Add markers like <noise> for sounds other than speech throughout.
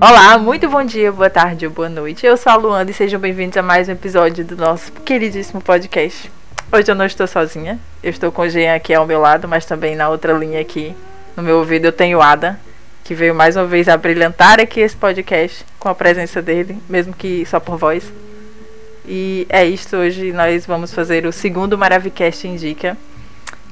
Olá, muito bom dia, boa tarde ou boa noite. Eu sou a Luanda e sejam bem-vindos a mais um episódio do nosso queridíssimo podcast. Hoje eu não estou sozinha, eu estou com o Jean aqui ao meu lado, mas também na outra linha aqui, no meu ouvido, eu tenho Ada, que veio mais uma vez a brilhantar aqui esse podcast com a presença dele, mesmo que só por voz. E é isto, hoje nós vamos fazer o segundo Maravicast Indica.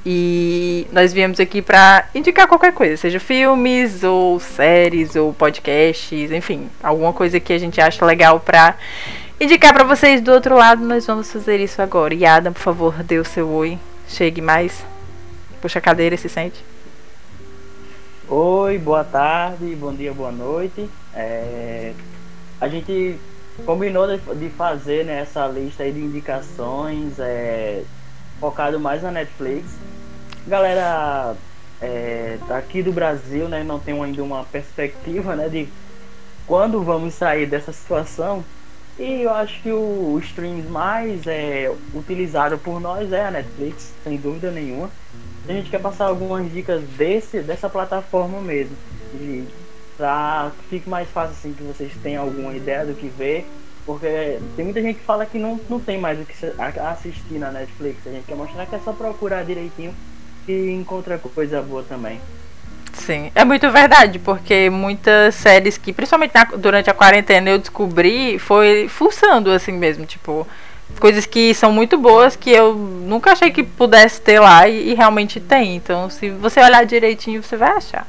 E nós viemos aqui para indicar qualquer coisa, seja filmes ou séries ou podcasts, enfim, alguma coisa que a gente acha legal para indicar para vocês do outro lado. Nós vamos fazer isso agora. E Adam, por favor, dê o seu oi. Chegue mais. Puxa a cadeira se sente. Oi, boa tarde, bom dia, boa noite. É... A gente combinou de fazer né, essa lista de indicações é... focado mais na Netflix galera é, aqui do Brasil, né, não tem ainda uma perspectiva, né, de quando vamos sair dessa situação. E eu acho que o, o stream mais é, utilizado por nós é a Netflix, sem dúvida nenhuma. A gente quer passar algumas dicas desse, dessa plataforma mesmo. E pra que fique mais fácil assim que vocês tenham alguma ideia do que ver. Porque tem muita gente que fala que não, não tem mais o que assistir na Netflix. A gente quer mostrar que é só procurar direitinho e encontra coisa boa também. Sim, é muito verdade, porque muitas séries que, principalmente na, durante a quarentena, eu descobri foi fuçando assim mesmo, tipo, coisas que são muito boas que eu nunca achei que pudesse ter lá e, e realmente tem. Então, se você olhar direitinho, você vai achar.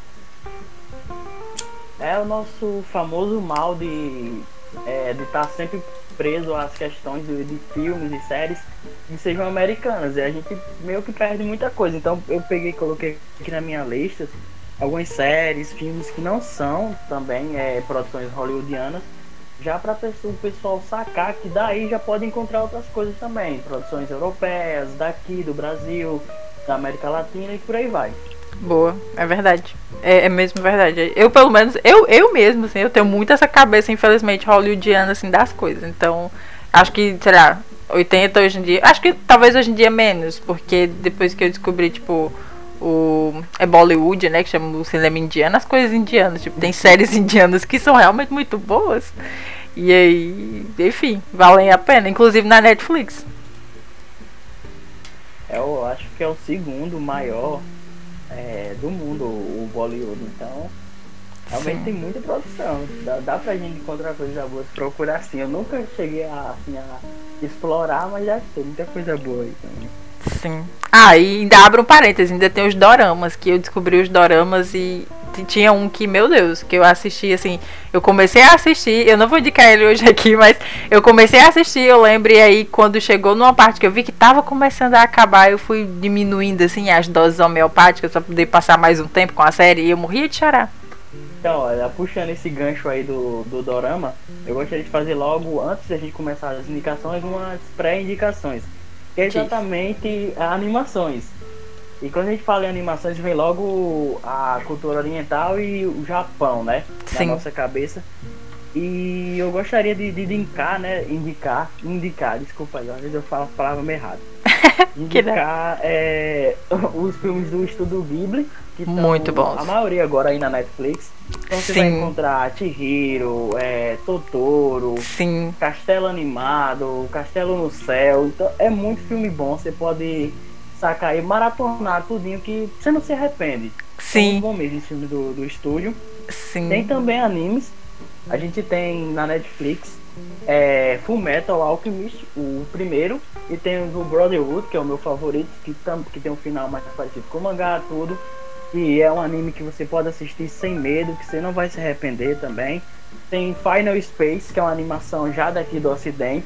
É o nosso famoso mal de é, de estar sempre preso às questões de, de, filmes e séries que sejam americanas. E a gente meio que perde muita coisa. Então eu peguei e coloquei aqui na minha lista algumas séries, filmes que não são também é, produções hollywoodianas, já para o pessoal sacar que daí já pode encontrar outras coisas também, produções europeias, daqui, do Brasil, da América Latina e por aí vai. Boa, é verdade. É, é, mesmo verdade. Eu, pelo menos, eu, eu mesmo, assim, eu tenho muito essa cabeça, infelizmente, hollywoodiana, assim, das coisas. Então, acho que, sei lá, 80 hoje em dia. Acho que talvez hoje em dia menos, porque depois que eu descobri, tipo, o. É Bollywood, né? Que chama o cinema indiano, as coisas indianas. Tipo, tem séries <laughs> indianas que são realmente muito boas. E aí, enfim, valem a pena, inclusive na Netflix. Eu acho que é o segundo maior é, do mundo, o Bollywood. Então, realmente Sim. tem muita produção. Dá, dá pra gente encontrar coisa boa, procurar assim. Eu nunca cheguei a, assim, a explorar, mas já tem muita coisa boa aí também. Sim. Ah, e ainda abro um parênteses, ainda tem os doramas, que eu descobri os doramas e tinha um que, meu Deus, que eu assisti assim. Eu comecei a assistir, eu não vou indicar ele hoje aqui, <laughs> mas eu comecei a assistir, eu lembro, e aí quando chegou numa parte que eu vi que tava começando a acabar, eu fui diminuindo assim as doses homeopáticas pra poder passar mais um tempo com a série e eu morria de chorar. Então, olha, puxando esse gancho aí do, do Dorama, eu gostaria de fazer logo, antes da gente começar as indicações, umas pré-indicações. Que é exatamente animações. E quando a gente fala em animações, vem logo a cultura oriental e o Japão, né? Sim. Na nossa cabeça. E eu gostaria de, de, indicar, né? Indicar, indicar, desculpa aí, às vezes eu falo a palavra meio errado. <laughs> Indicar é, <laughs> os filmes do Estúdio Ghibli. Que Muito bons. A maioria agora aí na Netflix. Então você Sim. vai encontrar Chihiro, é, Totoro, Sim. Castelo Animado, Castelo no Céu. Então é muito filme bom. Você pode sacar e maratonar tudinho que você não se arrepende. Sim. Bom mesmo esse filme do, do estúdio. Sim. Tem também animes. A gente tem na Netflix é, Full Metal Alchemist, o primeiro, e tem o Brotherhood, que é o meu favorito, que, tam, que tem um final mais parecido com o mangá, tudo. E é um anime que você pode assistir sem medo, que você não vai se arrepender também. Tem Final Space, que é uma animação já daqui do ocidente,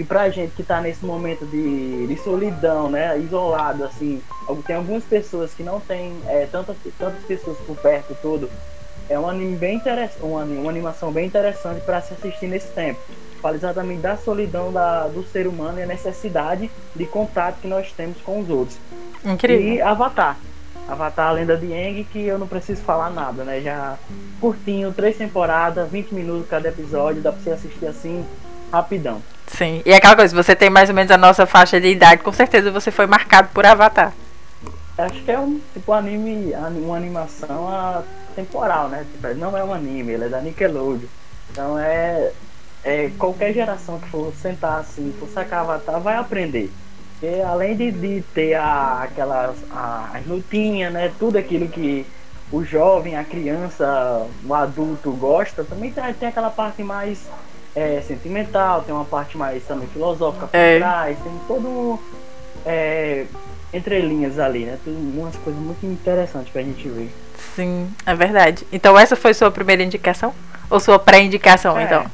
e pra gente que tá nesse momento de, de solidão, né? Isolado, assim, tem algumas pessoas que não tem é, tantas, tantas pessoas por perto tudo. É um anime bem interessante, uma, uma animação bem interessante para se assistir nesse tempo. Fala exatamente da solidão da, do ser humano e a necessidade de contato que nós temos com os outros. Incrível. E Avatar. Avatar, a lenda de Aang, que eu não preciso falar nada, né? Já curtinho, três temporadas, 20 minutos cada episódio, dá pra você assistir assim, rapidão. Sim. E aquela coisa, você tem mais ou menos a nossa faixa de idade, com certeza você foi marcado por Avatar. acho que é um tipo anime, uma animação temporal, né? Tipo, não é um anime, ele é da Nickelodeon. Então é, é qualquer geração que for sentar assim, for sacar Avatar, vai aprender. Porque além de, de ter a, aquelas a, as lutinhas, né? Tudo aquilo que o jovem, a criança, o adulto gosta, também tem, tem aquela parte mais é, sentimental, tem uma parte mais também filosófica por é. trás, tem todo é, entrelinhas ali, né? Tem umas coisas muito interessantes pra gente ver. Sim, é verdade. Então essa foi sua primeira indicação? Ou sua pré-indicação, é, então?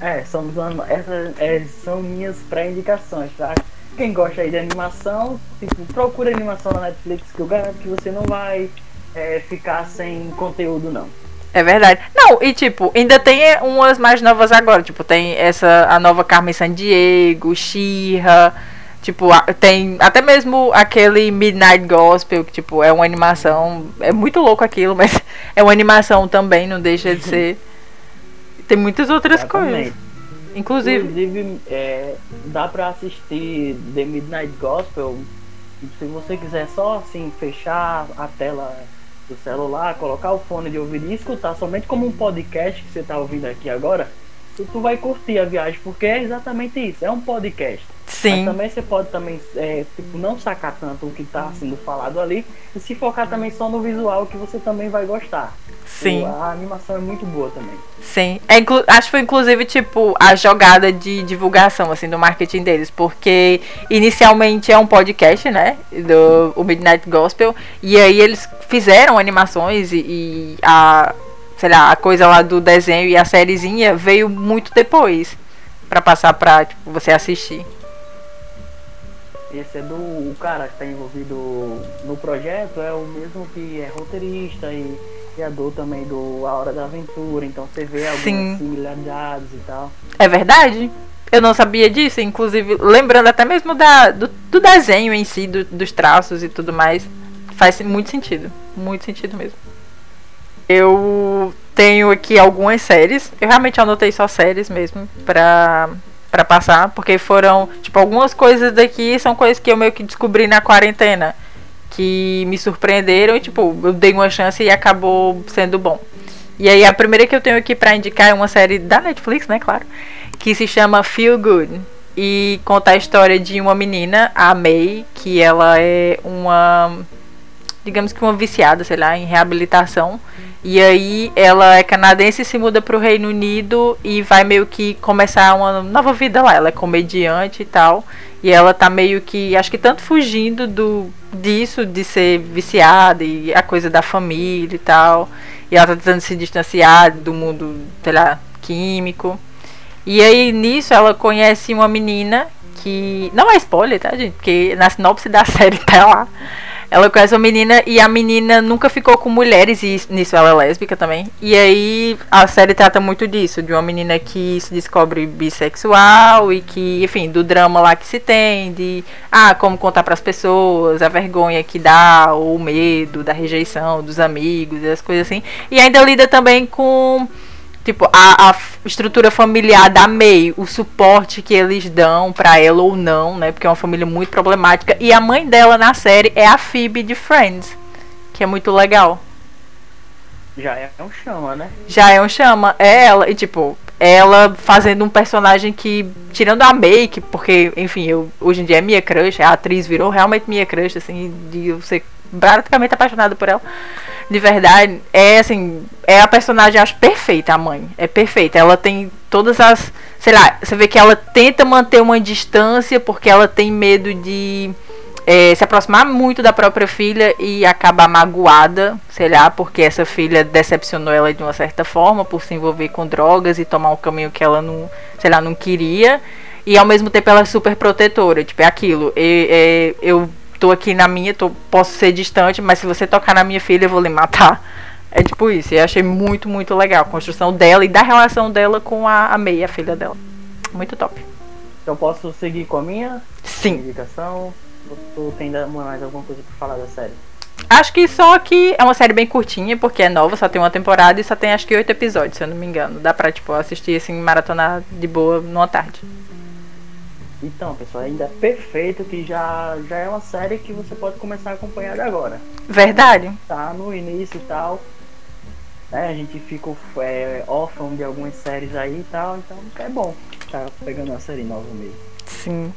É, uma, essas é, são minhas pré-indicações, tá? Quem gosta aí de animação, tipo, procura animação na Netflix que eu garanto que você não vai é, ficar sem conteúdo, não. É verdade. Não, e tipo, ainda tem umas mais novas agora. Tipo, tem essa, a nova Carmen Sandiego, Xirra. Tipo, tem até mesmo aquele Midnight Gospel, que tipo, é uma animação. É muito louco aquilo, mas <laughs> é uma animação também, não deixa de ser. Tem muitas outras Exatamente. coisas. Inclusive. Inclusive, é, dá pra assistir The Midnight Gospel. Se você quiser só assim, fechar a tela do celular, colocar o fone de ouvido e escutar somente como um podcast que você está ouvindo aqui agora, tu, tu vai curtir a viagem, porque é exatamente isso, é um podcast. Sim. Mas também você pode também é, tipo, não sacar tanto o que está sendo falado ali e se focar também só no visual que você também vai gostar. Sim. A animação é muito boa também. Sim. É, acho que foi inclusive tipo a jogada de divulgação assim do marketing deles, porque inicialmente é um podcast, né, do o Midnight Gospel, e aí eles fizeram animações e, e a sei lá, a coisa lá do desenho e a sériezinha veio muito depois para passar pra tipo, você assistir. Esse é do o cara que está envolvido no projeto, é o mesmo que é roteirista e criador também do A Hora da Aventura, então você vê algumas Sim. similaridades e tal. É verdade? Eu não sabia disso, inclusive lembrando até mesmo da, do, do desenho em si, do, dos traços e tudo mais. Faz muito sentido. Muito sentido mesmo. Eu tenho aqui algumas séries. Eu realmente anotei só séries mesmo pra, pra passar. Porque foram, tipo, algumas coisas daqui são coisas que eu meio que descobri na quarentena. Que me surpreenderam e, tipo, eu dei uma chance e acabou sendo bom. E aí a primeira que eu tenho aqui pra indicar é uma série da Netflix, né, claro. Que se chama Feel Good. E conta a história de uma menina, a May, que ela é uma digamos que uma viciada, sei lá, em reabilitação. E aí ela é canadense, se muda para o Reino Unido e vai meio que começar uma nova vida lá. Ela é comediante e tal. E ela tá meio que, acho que tanto fugindo do disso, de ser viciada e a coisa da família e tal. E ela tá tentando se distanciar do mundo, sei lá, químico. E aí nisso ela conhece uma menina que. Não é spoiler, tá, gente? Porque na sinopse da <laughs> série tá lá. Ela conhece uma menina e a menina nunca ficou com mulheres, e nisso ela é lésbica também. E aí a série trata muito disso, de uma menina que se descobre bissexual e que, enfim, do drama lá que se tem, de ah, como contar para as pessoas, a vergonha que dá, ou o medo da rejeição dos amigos e as coisas assim. E ainda lida também com tipo, a, a, estrutura familiar da May, o suporte que eles dão para ela ou não, né? Porque é uma família muito problemática. E a mãe dela na série é a Phoebe de Friends, que é muito legal. Já é um chama, né? Já é um chama. É ela, e tipo, ela fazendo um personagem que, tirando a make, porque, enfim, eu, hoje em dia é minha crush, a atriz virou realmente minha crush, assim, de eu ser praticamente apaixonado por ela de verdade, é assim, é a personagem, acho perfeita, a mãe. É perfeita. Ela tem todas as. Sei lá, você vê que ela tenta manter uma distância porque ela tem medo de é, se aproximar muito da própria filha e acabar magoada, sei lá, porque essa filha decepcionou ela de uma certa forma por se envolver com drogas e tomar um caminho que ela não, sei lá, não queria. E ao mesmo tempo ela é super protetora, tipo, é aquilo. é, eu tô aqui na minha, tô, posso ser distante, mas se você tocar na minha filha, eu vou lhe matar. É tipo isso. E eu achei muito, muito legal a construção dela e da relação dela com a, a May, a filha dela. Muito top. Eu posso seguir com a minha Sim. indicação? Ou tu tem mais alguma coisa pra falar da série? Acho que só que é uma série bem curtinha, porque é nova, só tem uma temporada e só tem acho que oito episódios, se eu não me engano. Dá pra, tipo, assistir assim, maratonar de boa numa tarde. Então, pessoal, ainda é perfeito que já, já é uma série que você pode começar a acompanhar agora. Verdade. Tá no início e tal. Né, a gente fica é, órfão de algumas séries aí e tal, então é bom tá pegando uma série nova mesmo. Sim.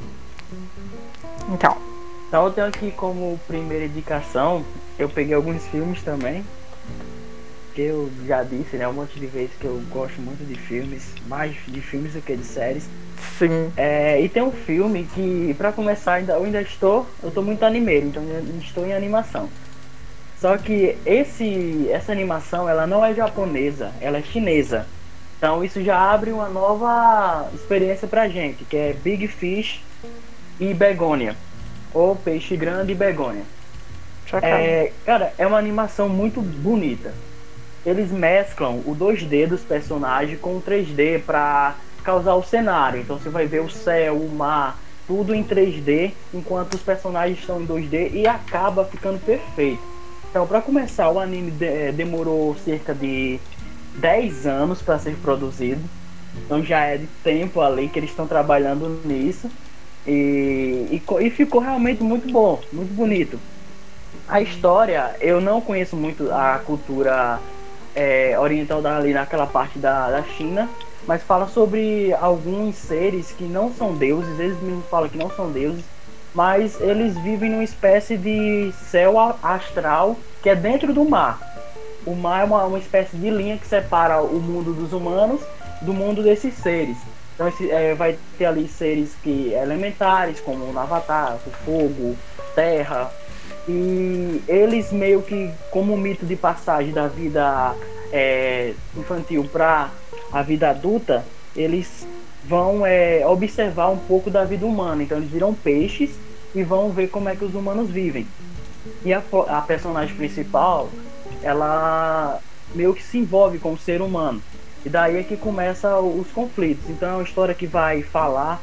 Então. Então eu tenho aqui como primeira indicação, eu peguei alguns filmes também. Que eu já disse, né, um monte de vezes que eu gosto muito de filmes, mais de filmes do que de séries. Sim. É, e tem um filme que, para começar, ainda, eu ainda estou, eu tô muito animeiro, então estou em animação. Só que esse, essa animação, ela não é japonesa, ela é chinesa. Então isso já abre uma nova experiência pra gente, que é Big Fish e Begônia. Ou Peixe Grande e Begônia. É, cara, é uma animação muito bonita. Eles mesclam o 2D dos personagens com o 3D pra causar o cenário. Então você vai ver o céu, o mar, tudo em 3D, enquanto os personagens estão em 2D e acaba ficando perfeito. Então, para começar, o anime de eh, demorou cerca de 10 anos para ser produzido. Então já é de tempo ali que eles estão trabalhando nisso. E, e, e, ficou realmente muito bom, muito bonito. A história, eu não conheço muito a cultura é, oriental ali naquela parte da, da China, mas fala sobre alguns seres que não são deuses, eles mesmos falam que não são deuses, mas eles vivem numa espécie de céu astral que é dentro do mar. O mar é uma, uma espécie de linha que separa o mundo dos humanos do mundo desses seres. Então esse, é, vai ter ali seres que elementares, como o Avatar, o fogo, terra. E eles meio que, como um mito de passagem da vida é, infantil para a vida adulta, eles vão é, observar um pouco da vida humana. Então eles viram peixes e vão ver como é que os humanos vivem. E a, a personagem principal, ela meio que se envolve com o ser humano. E daí é que começa os conflitos. Então é uma história que vai falar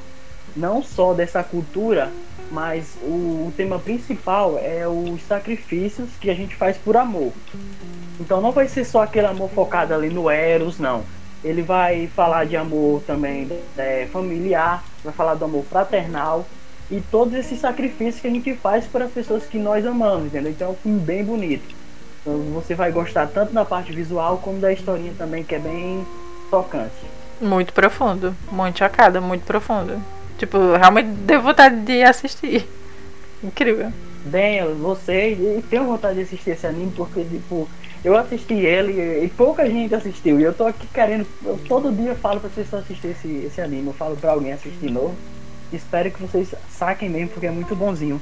não só dessa cultura, mas o, o, tema principal é os sacrifícios que a gente faz por amor. Então não vai ser só aquele amor focado ali no Eros, não. Ele vai falar de amor também é, familiar, vai falar do amor fraternal e todos esses sacrifícios que a gente faz para as pessoas que nós amamos, entendeu? Então é um filme bem bonito. Então você vai gostar tanto da parte visual como da historinha também, que é bem tocante. Muito profundo, muito chocada, muito profundo. Tipo, realmente deu vontade de assistir. Incrível. Bem, você tenho vontade de assistir esse anime porque, tipo, eu assisti ele e pouca gente assistiu. E eu tô aqui querendo. Eu todo dia falo pra vocês assistir esse, esse anime. Eu falo pra alguém assistir novo. Espero que vocês saquem mesmo, porque é muito bonzinho.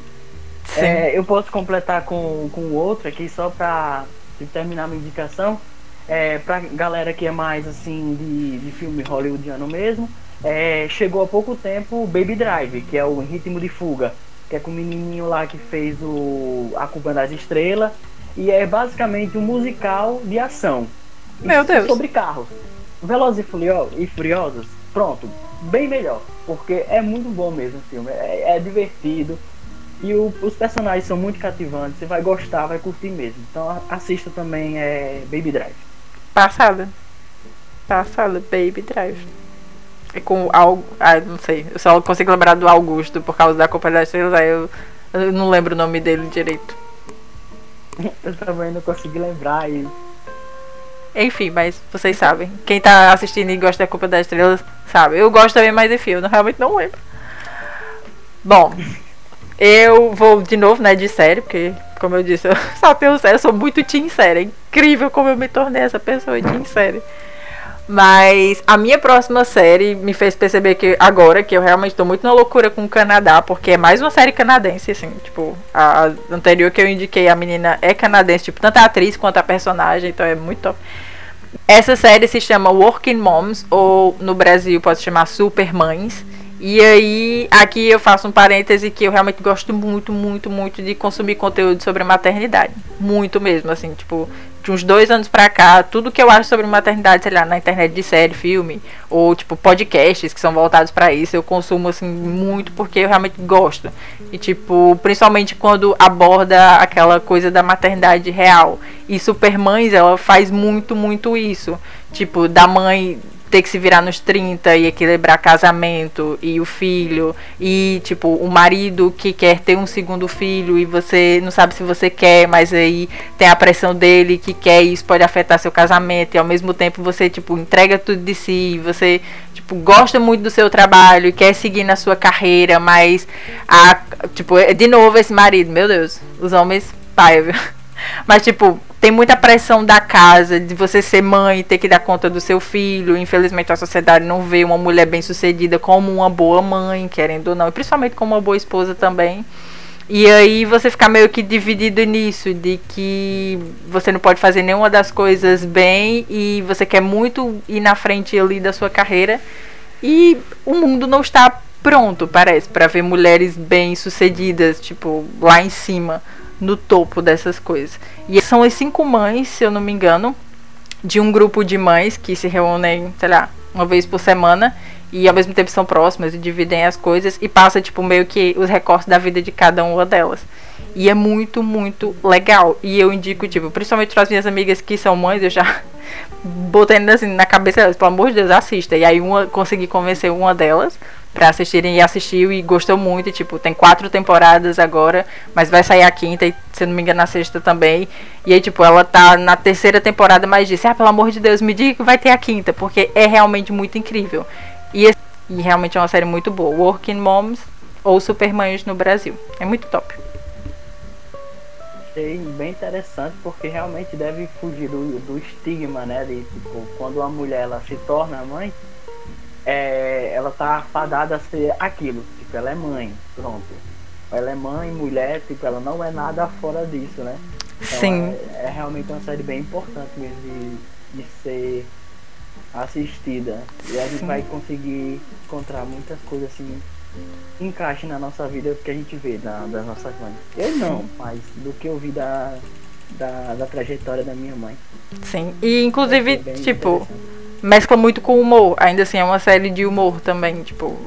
É, eu posso completar com, com outro aqui só pra terminar minha indicação. É, pra galera que é mais assim de, de filme hollywoodiano mesmo. É, chegou há pouco tempo Baby Drive, que é o ritmo de fuga, que é com o menininho lá que fez o A Culpa das Estrelas. E é basicamente um musical de ação. Meu Deus. Sobre carros. Velozes e Furiosos, pronto, bem melhor. Porque é muito bom mesmo o filme. É, é divertido. E o, os personagens são muito cativantes, você vai gostar, vai curtir mesmo. Então assista também é Baby Drive. Passada. Passada, Baby Drive. É com algo. Ah, não sei. Eu só consigo lembrar do Augusto por causa da Copa das Estrelas, aí eu, eu não lembro o nome dele direito. <laughs> eu também não consegui lembrar e. Enfim, mas vocês sabem. Quem tá assistindo e gosta da Copa das Estrelas sabe. Eu gosto também mais de filme, eu realmente não lembro. Bom, eu vou de novo, né, de série, porque, como eu disse, eu <laughs> só tenho série, eu sou muito teen série. É incrível como eu me tornei essa pessoa teen série. Mas a minha próxima série me fez perceber que agora que eu realmente estou muito na loucura com o Canadá, porque é mais uma série canadense, assim, tipo, a anterior que eu indiquei, a menina é canadense, tipo, tanto a atriz quanto a personagem, então é muito top. Essa série se chama Working Moms, ou no Brasil pode se chamar Super Mães. E aí, aqui eu faço um parêntese que eu realmente gosto muito, muito, muito de consumir conteúdo sobre maternidade. Muito mesmo, assim, tipo, de uns dois anos pra cá, tudo que eu acho sobre maternidade, sei lá, na internet de série, filme, ou tipo, podcasts que são voltados para isso, eu consumo, assim, muito porque eu realmente gosto. E, tipo, principalmente quando aborda aquela coisa da maternidade real. E Supermães, ela faz muito, muito isso. Tipo, da mãe ter que se virar nos 30 e equilibrar casamento e o filho, e tipo, o marido que quer ter um segundo filho e você não sabe se você quer, mas aí tem a pressão dele que quer e isso pode afetar seu casamento, e ao mesmo tempo você, tipo, entrega tudo de si, você, tipo, gosta muito do seu trabalho e quer seguir na sua carreira, mas a, tipo, de novo esse marido, meu Deus, os homens pai, viu? Mas, tipo, tem muita pressão da casa, de você ser mãe, ter que dar conta do seu filho. Infelizmente, a sociedade não vê uma mulher bem sucedida como uma boa mãe, querendo ou não, e principalmente como uma boa esposa também. E aí você fica meio que dividido nisso, de que você não pode fazer nenhuma das coisas bem e você quer muito ir na frente ali da sua carreira. E o mundo não está pronto, parece, para ver mulheres bem sucedidas, tipo, lá em cima no topo dessas coisas. E são as cinco mães, se eu não me engano, de um grupo de mães que se reúnem, sei lá, uma vez por semana e ao mesmo tempo são próximas e dividem as coisas e passa tipo meio que os recortes da vida de cada uma delas. E é muito, muito legal. E eu indico, tipo, principalmente para as minhas amigas que são mães, eu já <laughs> botei assim na cabeça delas, pelo amor de Deus, assista. E aí uma consegui convencer uma delas para assistirem e assistiu e gostou muito. E, tipo, tem quatro temporadas agora, mas vai sair a quinta e, se não me engano, a sexta também. E aí, tipo, ela tá na terceira temporada, mas disse: Ah, pelo amor de Deus, me diga que vai ter a quinta, porque é realmente muito incrível. E, e realmente é uma série muito boa. Working Moms ou Supermães no Brasil. É muito top. Achei bem interessante porque realmente deve fugir do, do estigma, né? De tipo, quando uma mulher ela se torna mãe, é, ela tá fadada a ser aquilo, tipo, ela é mãe, pronto. Ela é mãe, mulher, tipo, ela não é nada fora disso, né? Então, Sim. É, é, realmente uma série bem importante mesmo de, de ser assistida. E a gente Sim. vai conseguir encontrar muitas coisas assim encaixe na nossa vida que a gente vê da, das nossas mães. Eu não, mas do que eu vi da, da, da trajetória da minha mãe. Sim, e inclusive, tipo, mescla muito com humor. Ainda assim, é uma série de humor também, tipo,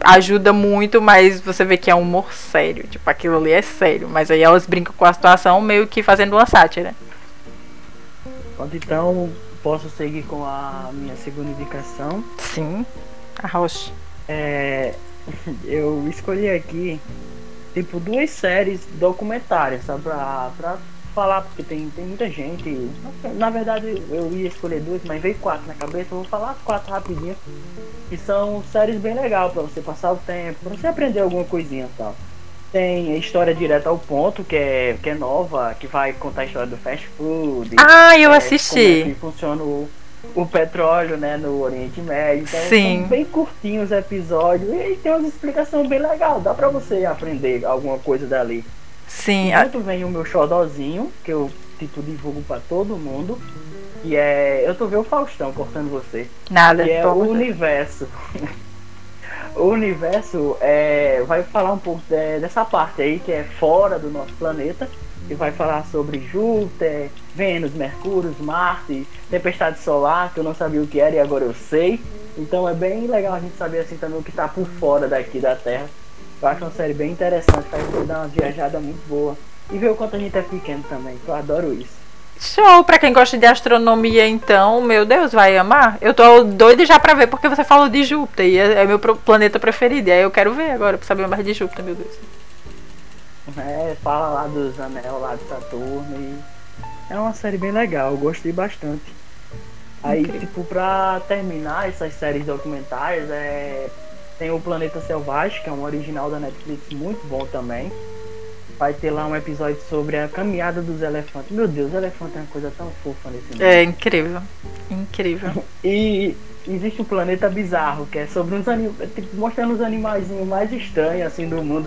ajuda muito, mas você vê que é um humor sério. Tipo, aquilo ali é sério. Mas aí elas brincam com a situação meio que fazendo uma sátira. Então, posso seguir com a minha segunda indicação? Sim, a Roche. É, <laughs> eu escolhi aqui, tipo, duas séries documentárias, sabe? Pra, pra falar, porque tem, tem muita gente. Na verdade, eu ia escolher duas, mas veio quatro na cabeça. Eu vou falar as quatro rapidinho. Que são séries bem legais para você passar o tempo, para você aprender alguma coisinha e tal. Tem a história direta ao ponto, que é, que é nova, que vai contar a história do fast food. Ah, eu é, assisti. Como é que funciona o, o petróleo, né, no Oriente Médio. Então, Sim. são bem curtinhos os episódios e tem uma explicação bem legal. Dá para você aprender alguma coisa dali. Sim. Enquanto vem o meu xodozinho, que eu tipo divulgo para todo mundo, que é. Eu tô vendo o Faustão cortando você. Nada. Que é o universo. <laughs> o universo é, vai falar um pouco de, dessa parte aí que é fora do nosso planeta. E vai falar sobre Júpiter, Vênus, Mercúrio, Marte, tempestade solar, que eu não sabia o que era e agora eu sei. Então é bem legal a gente saber assim também o que está por fora daqui da Terra. Eu acho uma série bem interessante, faz dar uma viajada muito boa. E ver o quanto a gente é pequeno também, eu adoro isso. Show! Pra quem gosta de astronomia, então, meu Deus, vai amar. Eu tô doida já pra ver, porque você falou de Júpiter, e é, é meu planeta preferido. E aí eu quero ver agora, pra saber mais de Júpiter, meu Deus. É, fala lá dos anel lá de Saturno e. É uma série bem legal, eu gostei bastante. Aí, Incrível. tipo, pra terminar essas séries documentárias, é tem o Planeta Selvagem, que é um original da Netflix muito bom também. Vai ter lá um episódio sobre a caminhada dos elefantes. Meu Deus, o elefante é uma coisa tão fofa nesse mundo. É incrível. Incrível. e existe o Planeta Bizarro, que é sobre uns animais. Tipo, mostrando os animaizinhos mais estranhos assim do mundo.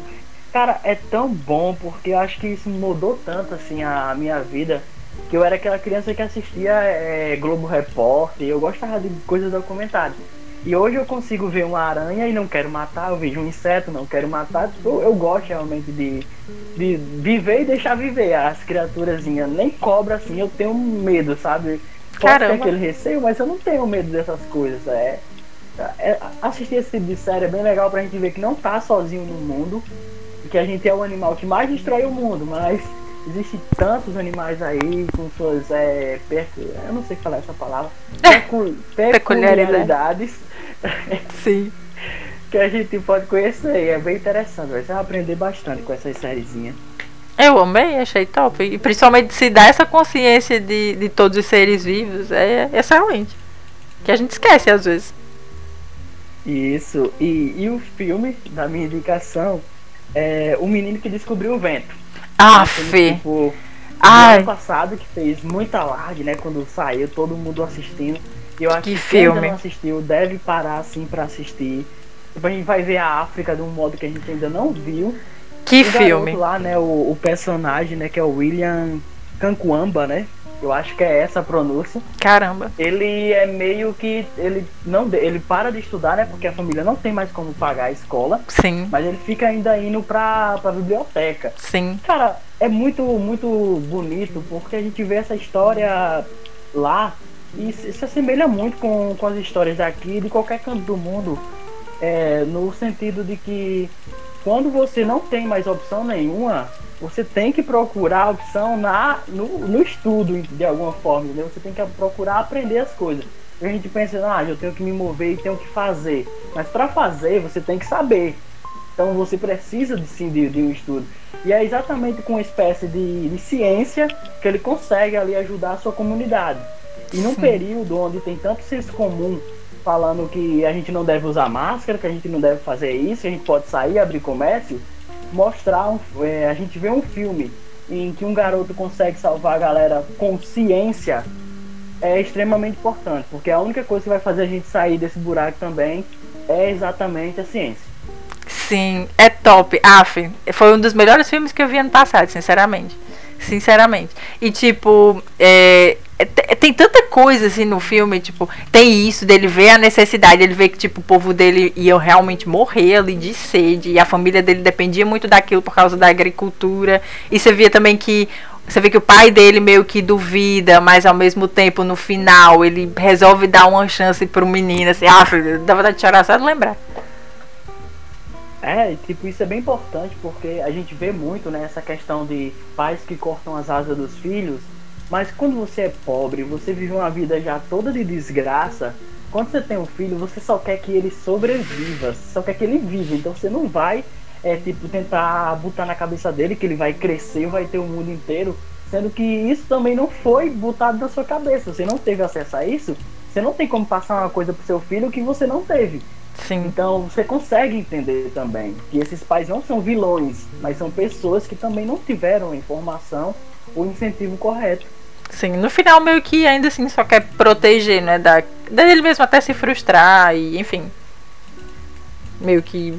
Cara, é tão bom porque eu acho que isso mudou tanto assim a minha vida. Que eu era aquela criança que assistia é, Globo Repórter, eu gostava de coisas documentárias. E hoje eu consigo ver uma aranha e não quero matar, eu vejo um inseto, não quero matar. Eu, eu gosto realmente de, de viver e deixar viver as criaturazinhas. Nem cobra assim, eu tenho medo, sabe? Pode ter aquele receio, mas eu não tenho medo dessas coisas. É, é, assistir esse tipo de série é bem legal pra gente ver que não tá sozinho no mundo. Que a gente é o animal que mais destrói o mundo, mas Existem tantos animais aí com suas. É. Eu não sei falar essa palavra. Pecu... peculiaridades. Sim. <laughs> que a gente pode conhecer. É bem interessante. Você vai aprender bastante com essas sériezinhas. Eu amei, achei top. E principalmente se dá essa consciência de, de todos os seres vivos, é excelente. Que a gente esquece às vezes. Isso. E, e o filme da minha indicação é O Menino que Descobriu o Vento. Ah, Fê. Tipo, Ai. ano passado que fez muita alarde, né? Quando saiu, todo mundo assistindo. Eu acho que, que filme. quem não assistiu deve parar assim para assistir. Tipo, a gente vai ver a África de um modo que a gente ainda não viu. Que o filme. lá, né, o, o, personagem, né, que é o William Cancuamba, né? Eu acho que é essa a pronúncia. Caramba. Ele é meio que ele não ele para de estudar, né, porque a família não tem mais como pagar a escola. Sim. Mas ele fica ainda indo pra, pra biblioteca. Sim. Cara, é muito muito bonito porque a gente vê essa história lá e se assemelha muito com, com as histórias daqui de qualquer canto do mundo. É, no sentido de que quando você não tem mais opção nenhuma, você tem que procurar a opção na, no, no estudo, de alguma forma, entendeu? Você tem que procurar aprender as coisas. A gente pensa, ah, eu tenho que me mover e tenho que fazer. Mas para fazer, você tem que saber. Então você precisa de, sim, de, de um estudo. E é exatamente com uma espécie de, de ciência que ele consegue ali ajudar a sua comunidade. E num Sim. período onde tem tanto senso comum falando que a gente não deve usar máscara, que a gente não deve fazer isso, que a gente pode sair, abrir comércio, mostrar um, é, a gente vê um filme em que um garoto consegue salvar a galera com ciência é extremamente importante, porque a única coisa que vai fazer a gente sair desse buraco também é exatamente a ciência. Sim, é top. Af, foi um dos melhores filmes que eu vi ano passado, sinceramente. Sinceramente. E tipo, é, tem tanta coisa assim no filme, tipo, tem isso dele ver a necessidade, ele vê que tipo o povo dele ia realmente morrer ali de sede e a família dele dependia muito daquilo por causa da agricultura. E você via também que você vê que o pai dele meio que duvida, mas ao mesmo tempo no final ele resolve dar uma chance pro menino, assim, ah, dá vontade de chorar só de lembrar. É, tipo, isso é bem importante porque a gente vê muito, né, essa questão de pais que cortam as asas dos filhos, mas quando você é pobre, você vive uma vida já toda de desgraça, quando você tem um filho, você só quer que ele sobreviva, só quer que ele viva, então você não vai, é, tipo, tentar botar na cabeça dele que ele vai crescer, vai ter o mundo inteiro, sendo que isso também não foi botado na sua cabeça, você não teve acesso a isso, você não tem como passar uma coisa pro seu filho que você não teve. Sim. Então você consegue entender também que esses pais não são vilões, mas são pessoas que também não tiveram informação ou incentivo correto. Sim, no final meio que ainda assim só quer proteger, né? Da, dele mesmo até se frustrar e enfim. Meio que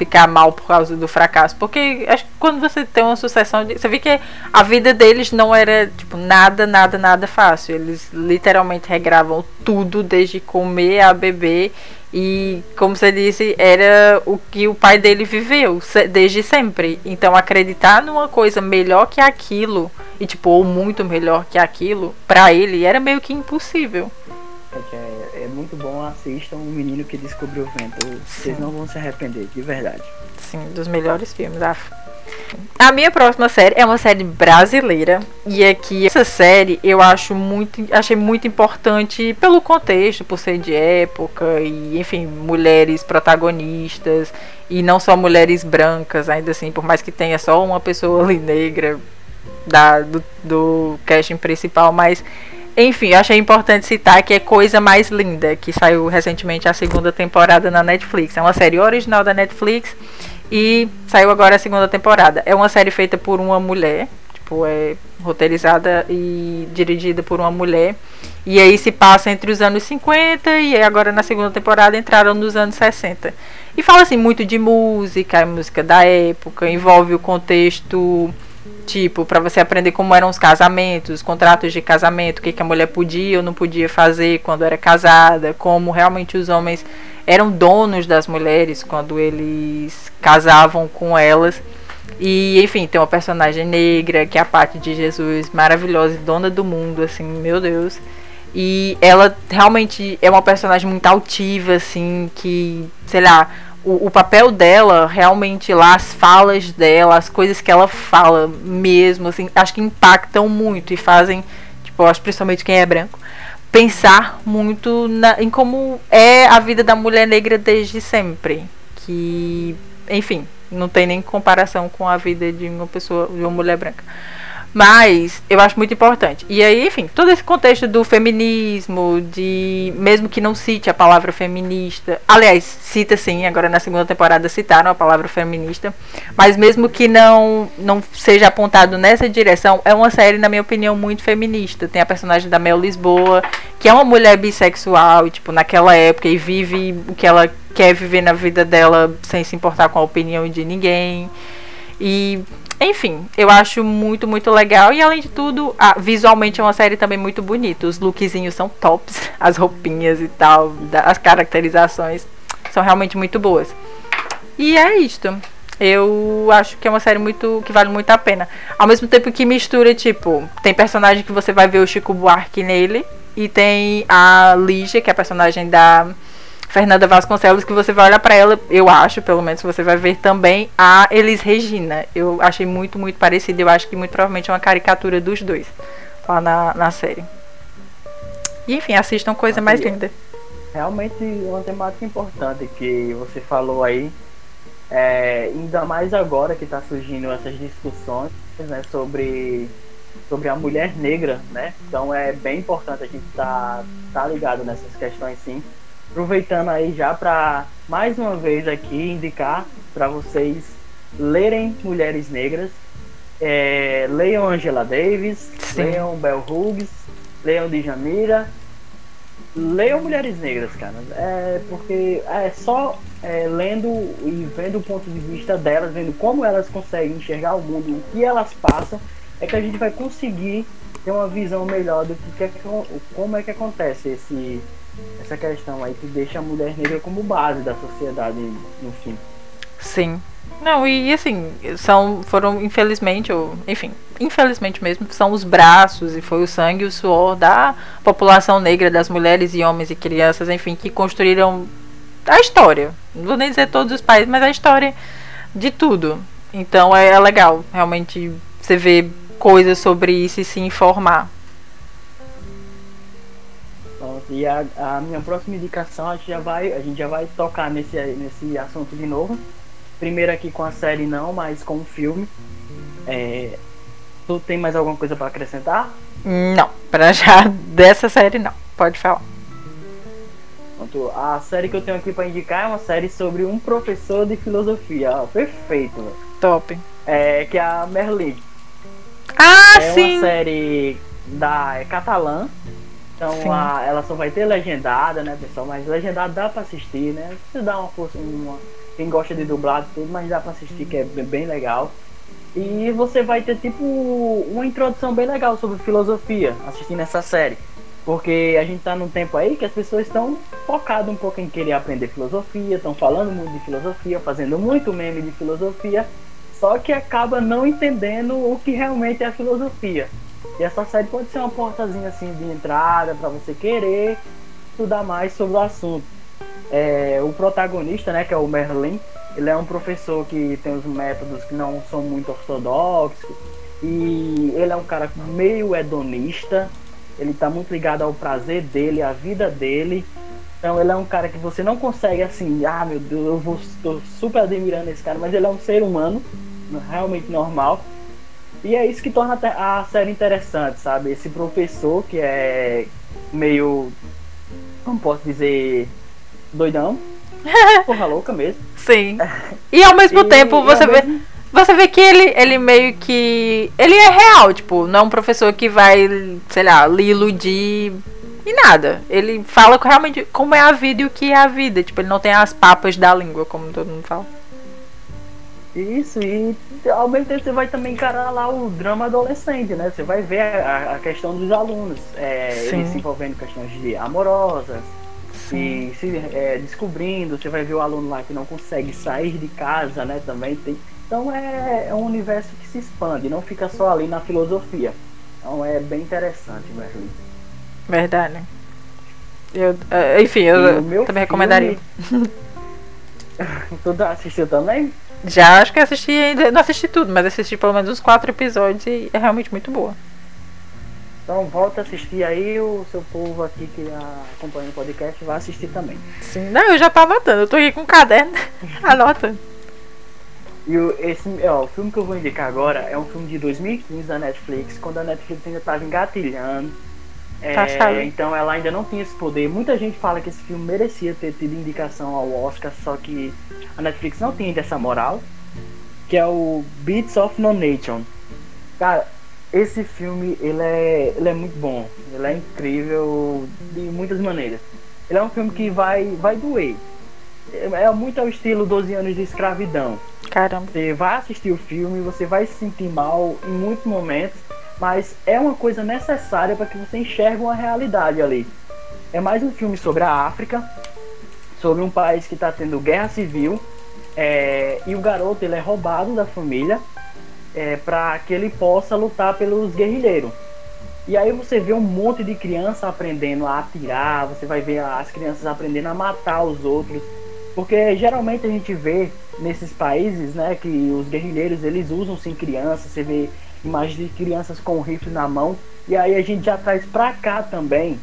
ficar mal por causa do fracasso. Porque acho que quando você tem uma sucessão de. Você vê que a vida deles não era, tipo, nada, nada, nada fácil. Eles literalmente regravam tudo, desde comer a beber. E, como você disse, era o que o pai dele viveu desde sempre. Então, acreditar numa coisa melhor que aquilo, e tipo, ou muito melhor que aquilo, para ele era meio que impossível. É, é, muito bom, assistam um menino que descobriu o vento. Vocês não vão se arrepender, de verdade. Sim, dos melhores filmes. Ah. A minha próxima série é uma série brasileira e aqui essa série eu acho muito, achei muito importante pelo contexto, por ser de época e enfim, mulheres protagonistas e não só mulheres brancas, ainda assim, por mais que tenha só uma pessoa ali negra da do, do casting principal, mas enfim, achei importante citar que é Coisa Mais Linda, que saiu recentemente a segunda temporada na Netflix. É uma série original da Netflix e saiu agora a segunda temporada. É uma série feita por uma mulher, tipo, é roteirizada e dirigida por uma mulher. E aí se passa entre os anos 50 e agora na segunda temporada entraram nos anos 60. E fala assim muito de música, música da época, envolve o contexto tipo para você aprender como eram os casamentos, os contratos de casamento, o que, que a mulher podia ou não podia fazer quando era casada, como realmente os homens eram donos das mulheres quando eles casavam com elas. E, enfim, tem uma personagem negra, que é a parte de Jesus, maravilhosa, dona do mundo, assim, meu Deus. E ela realmente é uma personagem muito altiva, assim, que, sei lá, o, o, papel dela, realmente lá, as falas dela, as coisas que ela fala mesmo, assim, acho que impactam muito e fazem, tipo, acho principalmente quem é branco, pensar muito na, em como é a vida da mulher negra desde sempre. Que, enfim, não tem nem comparação com a vida de uma pessoa, de uma mulher branca. Mas eu acho muito importante. E aí, enfim, todo esse contexto do feminismo, de mesmo que não cite a palavra feminista, aliás, cita sim, agora na segunda temporada citaram a palavra feminista, mas mesmo que não não seja apontado nessa direção, é uma série na minha opinião muito feminista. Tem a personagem da Mel Lisboa, que é uma mulher bissexual, e, tipo, naquela época e vive o que ela quer viver na vida dela sem se importar com a opinião de ninguém. E enfim, eu acho muito, muito legal. E além de tudo, a, visualmente é uma série também muito bonita. Os lookzinhos são tops, <laughs> as roupinhas e tal, da, as caracterizações são realmente muito boas. E é isto. Eu acho que é uma série muito que vale muito a pena. Ao mesmo tempo que mistura, tipo, tem personagem que você vai ver o Chico Buarque nele. E tem a Lígia, que é a personagem da Fernanda Vasconcelos, que você vai olhar para ela, eu acho, pelo menos, você vai ver também a Elis Regina. Eu achei muito, muito parecida. Eu acho que muito provavelmente é uma caricatura dos dois lá na, na série. E enfim, assistam coisa mais linda. Realmente uma temática importante que você falou aí. É, ainda mais agora que está surgindo essas discussões né, sobre, sobre a mulher negra, né? Então é bem importante a gente estar tá, tá ligado nessas questões sim aproveitando aí já para mais uma vez aqui indicar para vocês lerem Mulheres Negras. É, leiam Angela Davis, Sim. leiam Bell Hughes, leiam Djamila, leiam Mulheres Negras, cara. É porque é só é, lendo e vendo o ponto de vista delas, vendo como elas conseguem enxergar o mundo, o que elas passam, é que a gente vai conseguir ter uma visão melhor do que, que como é que acontece esse essa questão aí que deixa a mulher negra como base da sociedade no fim. Sim. Não, e assim, são, foram infelizmente, ou enfim, infelizmente mesmo, são os braços e foi o sangue e o suor da população negra, das mulheres e homens e crianças, enfim, que construíram a história. Não vou nem dizer todos os países, mas a história de tudo. Então é, é legal, realmente, você ver coisas sobre isso e se informar. E a, a, minha próxima indicação a gente já vai, a gente já vai tocar nesse, nesse assunto de novo. Primeiro aqui com a série não, mas com o filme. É, tu tem mais alguma coisa para acrescentar? Não, para já <laughs> dessa série não. Pode falar. Pronto, a série que eu tenho aqui para indicar é uma série sobre um professor de filosofia. Ah, perfeito. Top. É que é a Merlin. Ah, é sim. É uma série da é catalã então a, ela só vai ter legendada, né, pessoal? Mas legendada dá pra assistir, né? Você dá uma força, uma, quem gosta de dublado tudo, mas dá pra assistir que é bem, bem legal. E você vai ter tipo uma introdução bem legal sobre filosofia assistindo essa série. Porque a gente tá num tempo aí que as pessoas estão focadas um pouco em querer aprender filosofia, estão falando muito de filosofia, fazendo muito meme de filosofia, só que acaba não entendendo o que realmente é a filosofia. E essa série pode ser uma portazinha assim de entrada para você querer estudar mais sobre o assunto. É, o protagonista, né, que é o Merlin, ele é um professor que tem os métodos que não são muito ortodoxos e ele é um cara meio hedonista. Ele está muito ligado ao prazer dele, à vida dele. Então ele é um cara que você não consegue assim, ah meu Deus, eu vou, estou super admirando esse cara, mas ele é um ser humano realmente normal e é isso que torna a série interessante, sabe? Esse professor que é meio. Como posso dizer? Doidão. <laughs> Porra louca mesmo. Sim. E ao mesmo e, tempo você vê. Mesmo... Você vê que ele, ele meio que. Ele é real, tipo, não é um professor que vai, sei lá, lhe iludir e nada. Ele fala realmente como é a vida e o que é a vida. Tipo, ele não tem as papas da língua, como todo mundo fala. Isso, e ao mesmo tempo você vai também encarar lá o drama adolescente, né? Você vai ver a, a questão dos alunos, é, eles se envolvendo em questões de amorosas, Sim. e se é, descobrindo, você vai ver o aluno lá que não consegue sair de casa, né? Também tem. Então é, é um universo que se expande, não fica só ali na filosofia. Então é bem interessante, Merlin. Verdade. Eu, eh, enfim, eu também filme, recomendaria. <laughs> tu assistiu também? Já acho que assisti ainda. Não assisti tudo, mas assisti pelo menos uns quatro episódios e é realmente muito boa. Então volta a assistir aí, o seu povo aqui que acompanha o podcast vai assistir também. Sim, não, eu já tô anotando, eu tô aqui com um caderno <laughs> anotando. E o, esse, ó, o filme que eu vou indicar agora é um filme de 2015 da Netflix, quando a Netflix ainda estava engatilhando. Tá É, então ela ainda não tinha esse poder. Muita gente fala que esse filme merecia ter tido indicação ao Oscar, só que a Netflix não tinha essa moral. Que é o Beats of No Nation. Cara, esse filme ele é, ele é muito bom. Ele é incrível de muitas maneiras. Ele é um filme que vai, vai doer. É, é muito ao estilo 12 anos de escravidão. Caramba. Você vai assistir o filme, você vai se sentir mal em muitos momentos, mas é uma coisa necessária para que você enxergue uma realidade ali. É mais um filme sobre a África, sobre um país que está tendo guerra civil, é, e o garoto ele é roubado da família é, para que ele possa lutar pelos guerrilheiros. E aí você vê um monte de criança aprendendo a atirar, você vai ver as crianças aprendendo a matar os outros. Porque geralmente a gente vê nesses países, né, que os guerrilheiros eles usam sim crianças, você vê imagens de crianças com rifle na mão, e aí a gente já traz pra cá também.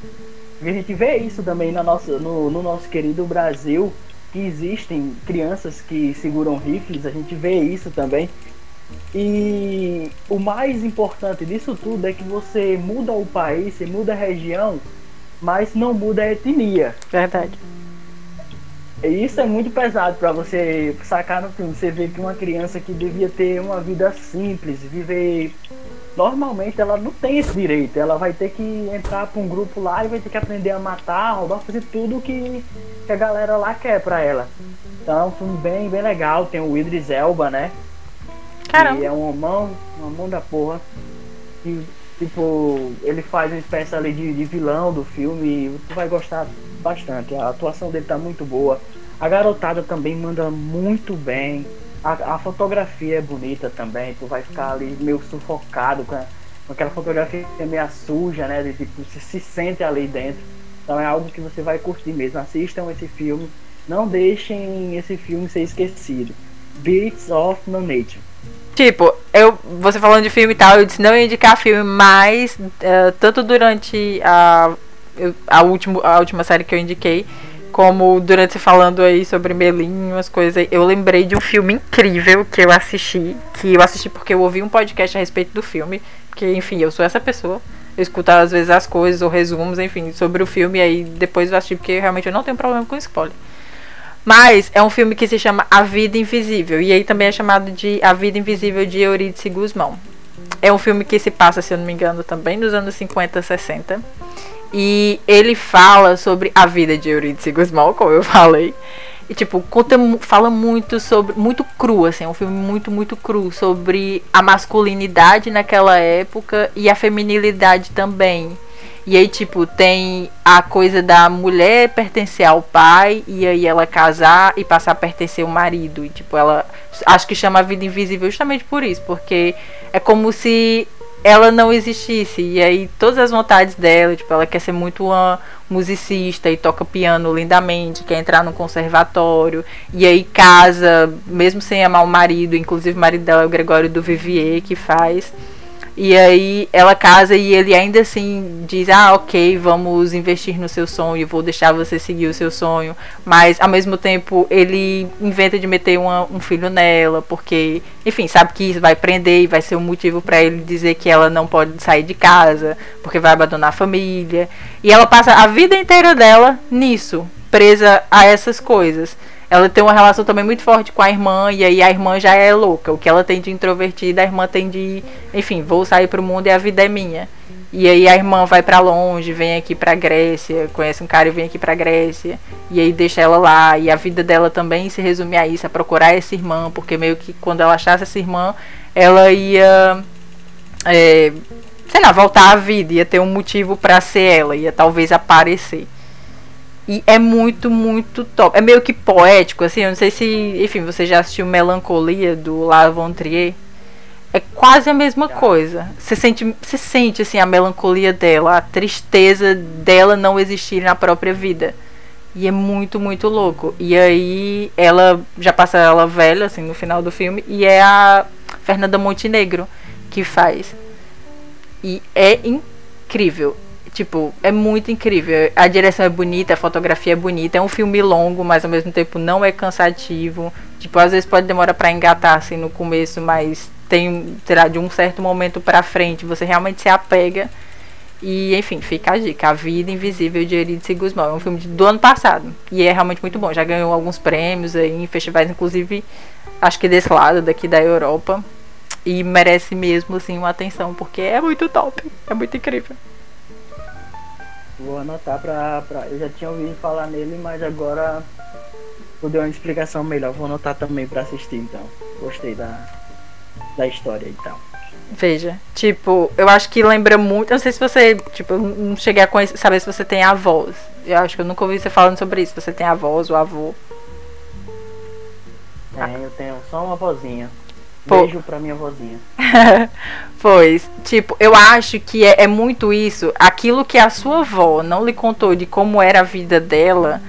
E a gente vê isso também na nossa, no, no nosso querido Brasil, que existem crianças que seguram rifles, a gente vê isso também. E o mais importante disso tudo é que você muda o país, você muda a região, mas não muda a etnia. Verdade. E isso é muito pesado para você sacar no filme. Você vê que uma criança que devia ter uma vida simples, viver normalmente, ela não tem esse direito. Ela vai ter que entrar para um grupo lá e vai ter que aprender a matar, roubar, fazer tudo que, que a galera lá quer para ela. Então é um filme bem, bem legal. Tem o Idris Elba, né? Caramba. É um mão, uma mão da porra. E, tipo, ele faz uma espécie ali de, de vilão do filme e tu vai gostar bastante. A atuação dele tá muito boa. A garotada também manda muito bem. A, a fotografia é bonita também. Tu vai ficar ali meio sufocado com, a- com aquela fotografia meio suja, né? De, tipo, você se sente ali dentro. Então é algo que você vai curtir mesmo. Assistam esse filme. Não deixem esse filme ser esquecido. Beats of No Nature. Tipo, eu, você falando de filme e tal, eu disse não indicar filme, mas eh, tanto durante a, a, último, a última série que eu indiquei, como durante você falando aí sobre Melinho, as coisas, eu lembrei de um filme incrível que eu assisti, que eu assisti porque eu ouvi um podcast a respeito do filme, porque, enfim, eu sou essa pessoa. Eu escuto às vezes as coisas ou resumos, enfim, sobre o filme, e aí depois eu assisti, porque realmente eu não tenho problema com spoiler. Mas é um filme que se chama A Vida Invisível. E aí também é chamado de A Vida Invisível de Eurídice Guzmão. É um filme que se passa, se eu não me engano, também nos anos 50, 60. E ele fala sobre a vida de Eurídice Guzmão, como eu falei. E, tipo, conta, fala muito sobre. Muito cru, assim. É um filme muito, muito cru. Sobre a masculinidade naquela época e a feminilidade também. E aí, tipo, tem a coisa da mulher pertencer ao pai e aí ela casar e passar a pertencer ao marido. E, tipo, ela. Acho que chama a vida invisível justamente por isso, porque é como se ela não existisse. E aí, todas as vontades dela, tipo, ela quer ser muito uma musicista e toca piano lindamente, quer entrar no conservatório. E aí, casa, mesmo sem amar o marido, inclusive o marido dela é o Gregório do Vivier que faz. E aí ela casa e ele ainda assim diz: Ah, ok, vamos investir no seu sonho, vou deixar você seguir o seu sonho. Mas ao mesmo tempo ele inventa de meter uma- um filho nela, porque, enfim, sabe que isso vai prender e vai ser um motivo para ele dizer que ela não pode sair de casa, porque vai abandonar a família. E ela passa a vida inteira dela nisso, presa a essas coisas. Ela tem uma relação também muito forte com a irmã, e aí a irmã já é louca. O que ela tem de introvertida, a irmã tem de. Enfim, vou sair pro mundo e a vida é minha. E aí a irmã vai pra longe, vem aqui pra Grécia, conhece um cara e vem aqui pra Grécia. E aí deixa ela lá. E a vida dela também se resume a isso, a procurar essa irmã, porque meio que quando ela achasse essa irmã, ela ia. é, sei lá, voltar à vida, ia ter um motivo pra ser ela, ia talvez aparecer. E é muito, muito top. É meio que poético, assim. Eu não sei se. Enfim, você já assistiu Melancolia do La Von Trier. É quase a mesma coisa. Você sente, você sente assim a melancolia dela, a tristeza dela não existir na própria vida. E é muito, muito louco. E aí ela já passa ela velha, assim, no final do filme, e é a Fernanda Montenegro que faz. E é incrível. Tipo, é muito incrível. A direção é bonita, a fotografia é bonita. É um filme longo, mas ao mesmo tempo não é cansativo. Tipo, às vezes pode demorar para engatar assim no começo, mas tem, será de um certo momento para frente, você realmente se apega. E, enfim, fica a dica. A Vida Invisível de Eurídice Guzmão. É um filme do ano passado. E é realmente muito bom. Já ganhou alguns prêmios aí em festivais, inclusive, acho que desse lado, daqui da Europa. E merece mesmo, assim, uma atenção, porque é muito top. É muito incrível. Vou anotar pra, pra. Eu já tinha ouvido falar nele, mas agora vou dar uma explicação melhor. Vou anotar também pra assistir, então. Gostei da, da história e então. tal. Veja, tipo, eu acho que lembra muito. Eu não sei se você, tipo, eu não cheguei a conhecer, saber se você tem avós. Eu acho que eu nunca ouvi você falando sobre isso. Você tem avós ou avô. Tem, eu tenho só uma vozinha. Beijo pra minha vozinha. <laughs> pois, tipo, eu acho que é, é, muito isso. Aquilo que a sua avó não lhe contou de como era a vida dela.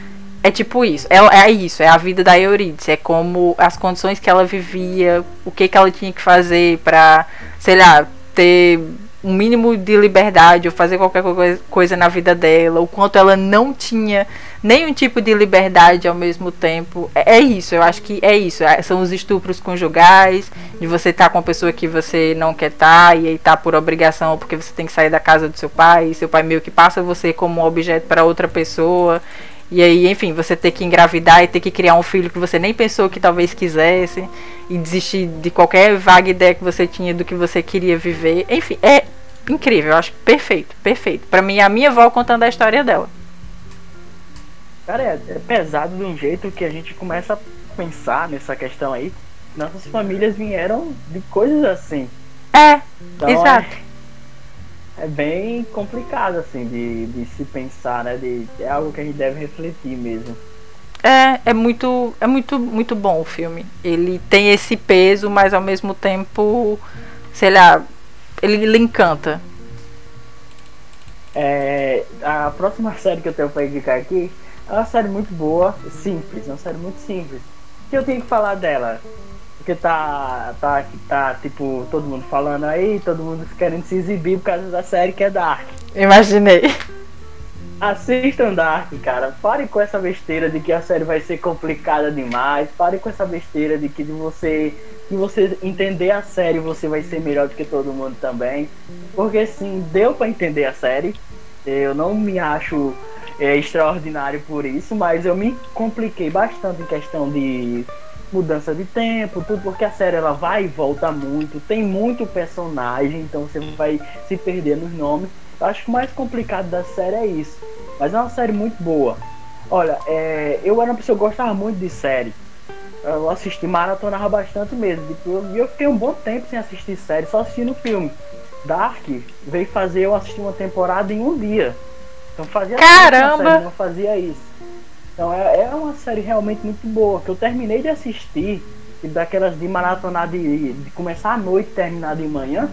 É tipo isso. Ela, é isso, é a vida da Eurídice. É como as condições que ela vivia, o que, que ela tinha que fazer pra, sei lá, ter um mínimo de liberdade ou fazer qualquer coisa na vida dela, o quanto ela não tinha nenhum tipo de liberdade ao mesmo tempo. É, é isso, eu acho que é isso. É, são os estupros conjugais, de você estar tá com uma pessoa que você não quer estar tá, e aí tá por obrigação porque você tem que sair da casa do seu pai, e seu pai meio que passa você como um objeto para outra pessoa. E aí, enfim, você ter que engravidar e ter que criar um filho que você nem pensou que talvez quisesse. E desistir de qualquer vaga ideia que você tinha do que você queria viver. Enfim, é incrível. Eu acho perfeito, perfeito. Para mim, é a minha avó contando a história dela. Cara, é, é pesado de um jeito que a gente começa a pensar nessa questão aí. Nossas famílias vieram de coisas assim. É, então, exato. É é bem complicado, assim, de, de se pensar, né? De, é algo que a gente deve refletir mesmo. É, é muito, é muito, muito bom o filme. Ele tem esse peso, mas ao mesmo tempo, sei lá, ele lhe encanta. É, a próxima <laughs> série que eu tenho pra indicar aqui é uma série muito boa, simples, é uma série muito simples. que eu tenho que falar dela? Porque tá, tá, tá, tipo, todo mundo falando aí, todo mundo querendo se exibir por causa da série que é Dark. Imaginei. Assistam Dark, cara. Pare com essa besteira de que a série vai ser complicada demais. Pare com essa besteira de que de você, que você entender a série você vai ser melhor do que todo mundo também. Porque sim, deu para entender a série. Eu não me acho é, extraordinário por isso, mas eu me compliquei bastante em questão de mudança de tempo, tudo porque a série ela vai e volta muito, tem muito personagem, então você vai se perder nos nomes. Eu acho que o mais complicado da série é isso. Mas é uma série muito boa. Olha, é, eu era uma pessoa que gostava muito de série. Eu assisti, maratonava bastante mesmo. E eu fiquei um bom tempo sem assistir série, só assistindo filme. Dark veio fazer eu assistir uma temporada em um dia. Então fazia Caramba! Série, não fazia isso. Então é, é uma série realmente muito boa, que eu terminei de assistir, tipo, daquelas de maratonar de, de começar à noite e terminar de manhã,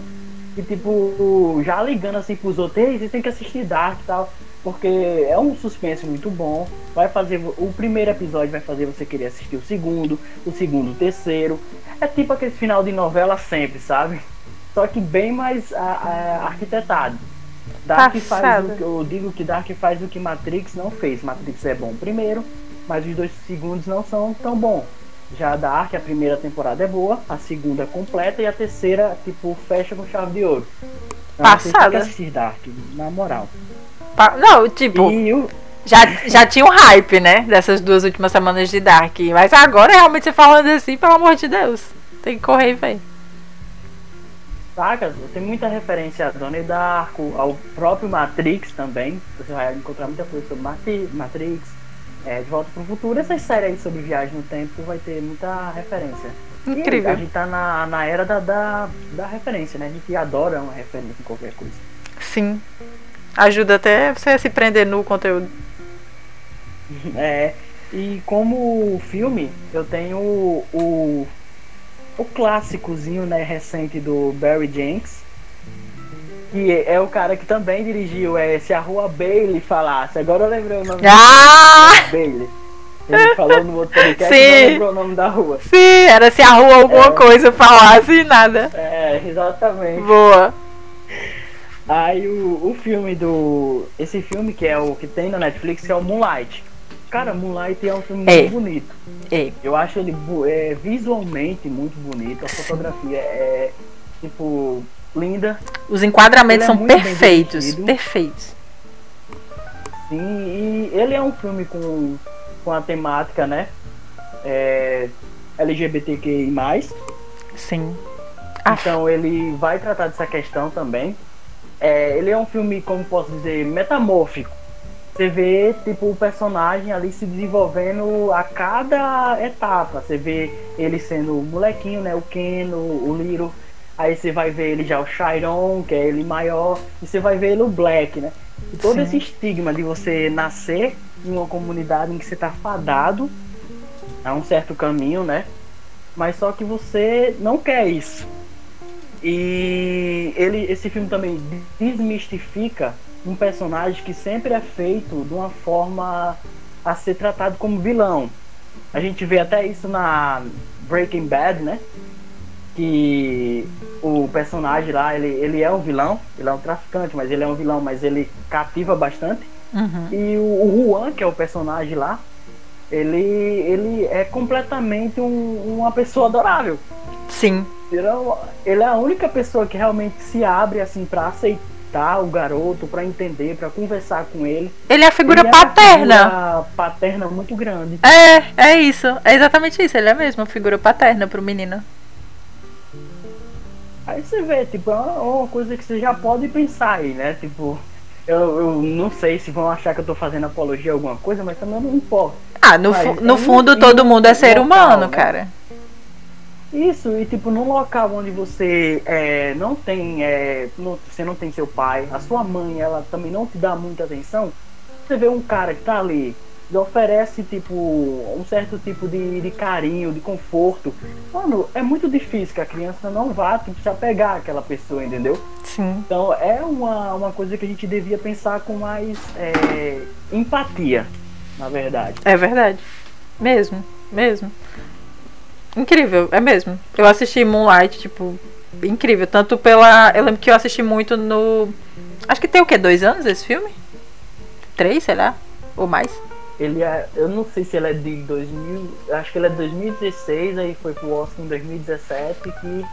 e tipo, já ligando assim pros outros, você tem que assistir Dark e tal, porque é um suspense muito bom, vai fazer, o primeiro episódio vai fazer você querer assistir o segundo, o segundo o terceiro, é tipo aquele final de novela sempre, sabe? Só que bem mais a, a, arquitetado. Dark faz o que eu digo que Dark faz o que Matrix não fez. Matrix é bom primeiro, mas os dois segundos não são tão bons. Já a Dark, a primeira temporada é boa, a segunda é completa e a terceira, tipo, fecha com chave de ouro. Não, Passada. Tem assistir Dark, na moral. Pa não, tipo. Já, já tinha um hype, né? Dessas duas últimas semanas de Dark. Mas agora, realmente, você falando assim, pelo amor de Deus. Tem que correr e ver. Saca? Tem muita referência a Donnie Darko, ao próprio Matrix também. Você vai encontrar muita coisa sobre Matrix, é, De Volta para o Futuro. Essas séries aí sobre viagem no tempo vai ter muita referência. Incrível. E a gente tá na, na era da, da, da referência, né? A gente adora uma referência em qualquer coisa. Sim. Ajuda até você a se prender no conteúdo. <laughs> É. E como filme, eu tenho o o clássicozinho né, recente do Barry Jenks, Que é o cara que também dirigiu é, Se a Rua Bailey Falasse. Agora eu lembrei o nome Ah! Bailey. Ele falou no outro podcast Sim. não lembrou o nome da rua. Sim, era se a rua alguma É. coisa falasse e nada. É, exatamente. Boa. Aí o, o filme do. Esse filme que é o que tem na Netflix que é o Moonlight. Cara, Moonlight é um filme É. muito bonito. Ei, Eu acho ele é, visualmente muito bonito. A fotografia é tipo linda. os enquadramentos é são perfeitos. Perfeitos. Sim, e ele é um filme com, com a temática, né? É, LGBTQI. Sim. Ah, Então ele vai tratar dessa questão também. É, ele é um filme, como posso dizer, metamórfico. Você vê tipo o personagem ali se desenvolvendo a cada etapa. Você vê ele sendo o molequinho, né? O Ken, o, o Little. Aí você vai ver ele já o Chiron, que é ele maior. E você vai ver ele o Black, né? E todo Sim. esse estigma de você nascer em uma comunidade em que você tá fadado a um certo caminho, né? Mas só que você não quer isso. E ele, esse filme também desmistifica um personagem que sempre é feito de uma forma a ser tratado como vilão. A gente vê até isso na Breaking Bad, né? Que o personagem lá, ele, ele é um vilão, ele é um traficante, mas ele é um vilão, mas ele cativa bastante. uhum. E o, o Juan, que é o personagem lá, ele, ele é completamente um- uma pessoa adorável. Sim. Ele é ele é a única pessoa que realmente se abre assim para aceitar o garoto, para entender, para conversar com ele. Ele é a figura Ele é uma paterna. figura paterna muito grande. É, é isso. É exatamente isso. Ele é mesmo a figura paterna pro menino. Aí você vê, tipo, é uma, uma coisa que você já pode pensar aí, né? Tipo, eu, eu não sei se vão achar que eu tô fazendo apologia a alguma coisa, mas também não importa. Ah, no, Mas fu- é no um- fundo todo mundo é ser local, humano, né? cara. Isso, e tipo, num local onde você é, não tem. É, não- você não tem seu pai, a sua mãe, ela também não te dá muita atenção, você vê um cara que tá ali e oferece, tipo, um certo tipo de, de carinho, de conforto. Mano, é muito difícil que a criança não vá tipo, se apegar àquela pessoa, entendeu? Sim. Então é uma, uma coisa que a gente devia pensar com mais é, empatia, na verdade. É verdade. Mesmo, mesmo. Incrível, é mesmo. Eu assisti Moonlight, tipo, incrível. Tanto pela. Eu lembro que eu assisti muito no. Acho que tem o quê? Dois anos esse filme? Três, sei lá? Ou mais? Ele é, eu não sei se ele é de 2000, acho que ele é de 2016, aí foi pro Oscar em 2017, que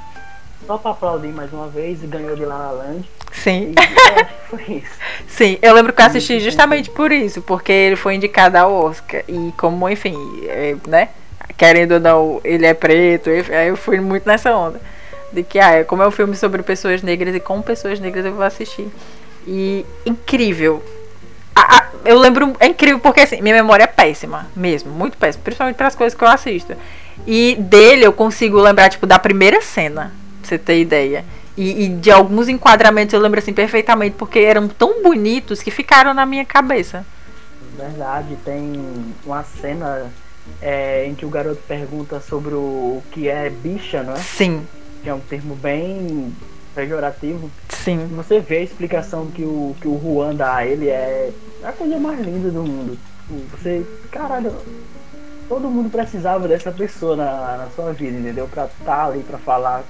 só pra aplaudir mais uma vez e ganhou de La La Land. Sim. E eu acho que foi isso. <laughs> Sim, eu lembro que eu assisti justamente por isso, porque ele foi indicado ao Oscar. E como, enfim, é, né? Querendo ou não, ele é preto, aí eu fui muito nessa onda. De que, ah, como é um filme sobre pessoas negras e com pessoas negras eu vou assistir. E incrível. A- a- eu lembro, é incrível porque assim, minha memória é péssima, mesmo, muito péssima, principalmente para as coisas que eu assisto. E dele eu consigo lembrar, tipo, da primeira cena, pra você ter ideia. E, e de alguns enquadramentos eu lembro assim perfeitamente, porque eram tão bonitos que ficaram na minha cabeça. Verdade, tem uma cena é, em que o garoto pergunta sobre o que é bicha, não é? Sim, Que é um termo bem pejorativo. Sim, você vê a explicação que o, que o Juan dá a ele é a coisa mais linda do mundo. Você, caralho, todo mundo precisava dessa pessoa na, na sua vida, entendeu? Pra estar ali, pra falar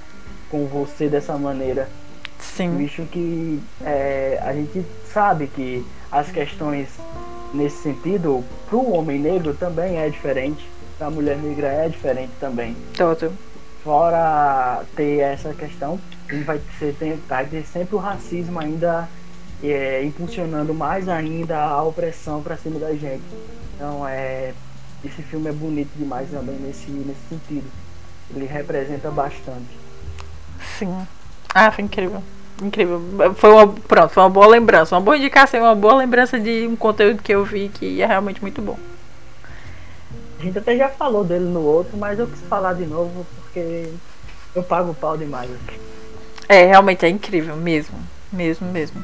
com você dessa maneira. sim, Bicho que é, a gente sabe que as questões nesse sentido, pro homem negro também é diferente, pra mulher negra é diferente também todo. fora ter essa questão, a gente vai, ser, vai ter sempre o racismo ainda é, impulsionando mais ainda a opressão pra cima da gente. Então é. Esse filme é bonito demais também nesse, nesse sentido. Ele representa bastante. Sim. Ah, foi incrível. Incrível. Foi uma, pronto, foi uma boa lembrança. Uma boa indicação, uma boa lembrança de um conteúdo que eu vi que é realmente muito bom. A gente até já falou dele no outro, mas eu quis falar de novo porque eu pago o pau demais aqui. É, realmente é incrível, mesmo. Mesmo, mesmo.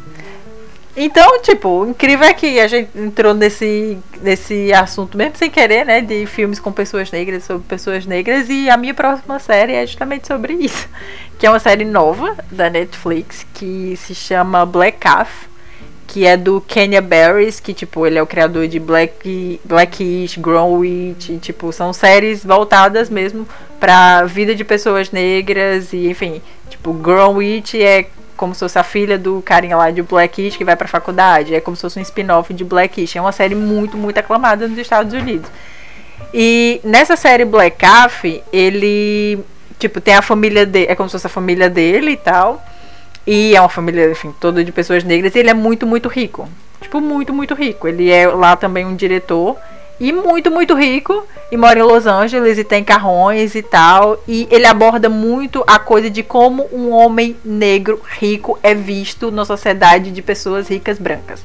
Então, tipo, incrível é que a gente entrou nesse, nesse assunto mesmo sem querer, né? De filmes com pessoas negras, sobre pessoas negras. E a minha próxima série é justamente sobre isso. <laughs> Que é uma série nova da Netflix que se chama Black Calf. Que é do Kenya Barris, que, tipo, ele é o criador de Black, Blackish. E, tipo, são séries voltadas mesmo pra vida de pessoas negras. E, enfim, tipo, Grown Witch é como se fosse a filha do carinha lá de Blackish que vai pra faculdade. É como se fosse um spin-off de Blackish. É uma série muito, muito aclamada nos Estados Unidos. E nessa série Black Calf, ele, tipo, tem a família dele, é como se fosse a família dele e tal. E é uma família, enfim, toda de pessoas negras. Ele é muito, muito rico. Tipo, muito, muito rico. Ele é lá também um diretor e muito, muito rico e mora em Los Angeles e tem carrões e tal. E ele aborda muito a coisa de como um homem negro rico é visto na sociedade de pessoas ricas brancas.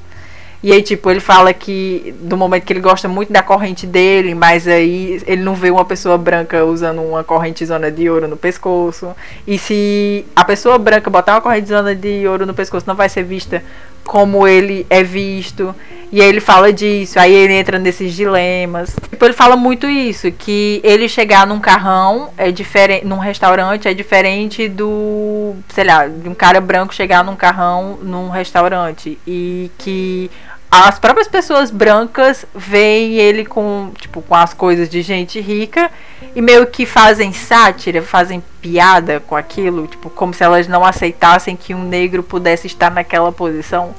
E aí, tipo, ele fala que do momento que ele gosta muito da corrente dele, mas aí ele não vê uma pessoa branca usando uma correntezona de ouro no pescoço. E se a pessoa branca botar uma correntezona de ouro no pescoço, não vai ser vista como ele é visto. E aí ele fala disso, aí ele entra nesses dilemas. Tipo, ele fala muito isso, que ele chegar num carrão é diferente, num restaurante é diferente do, sei lá, de um cara branco chegar num carrão num restaurante e que as próprias pessoas brancas veem ele com, tipo, com as coisas de gente rica e meio que fazem sátira, fazem piada com aquilo, tipo, como se elas não aceitassem que um negro pudesse estar naquela posição.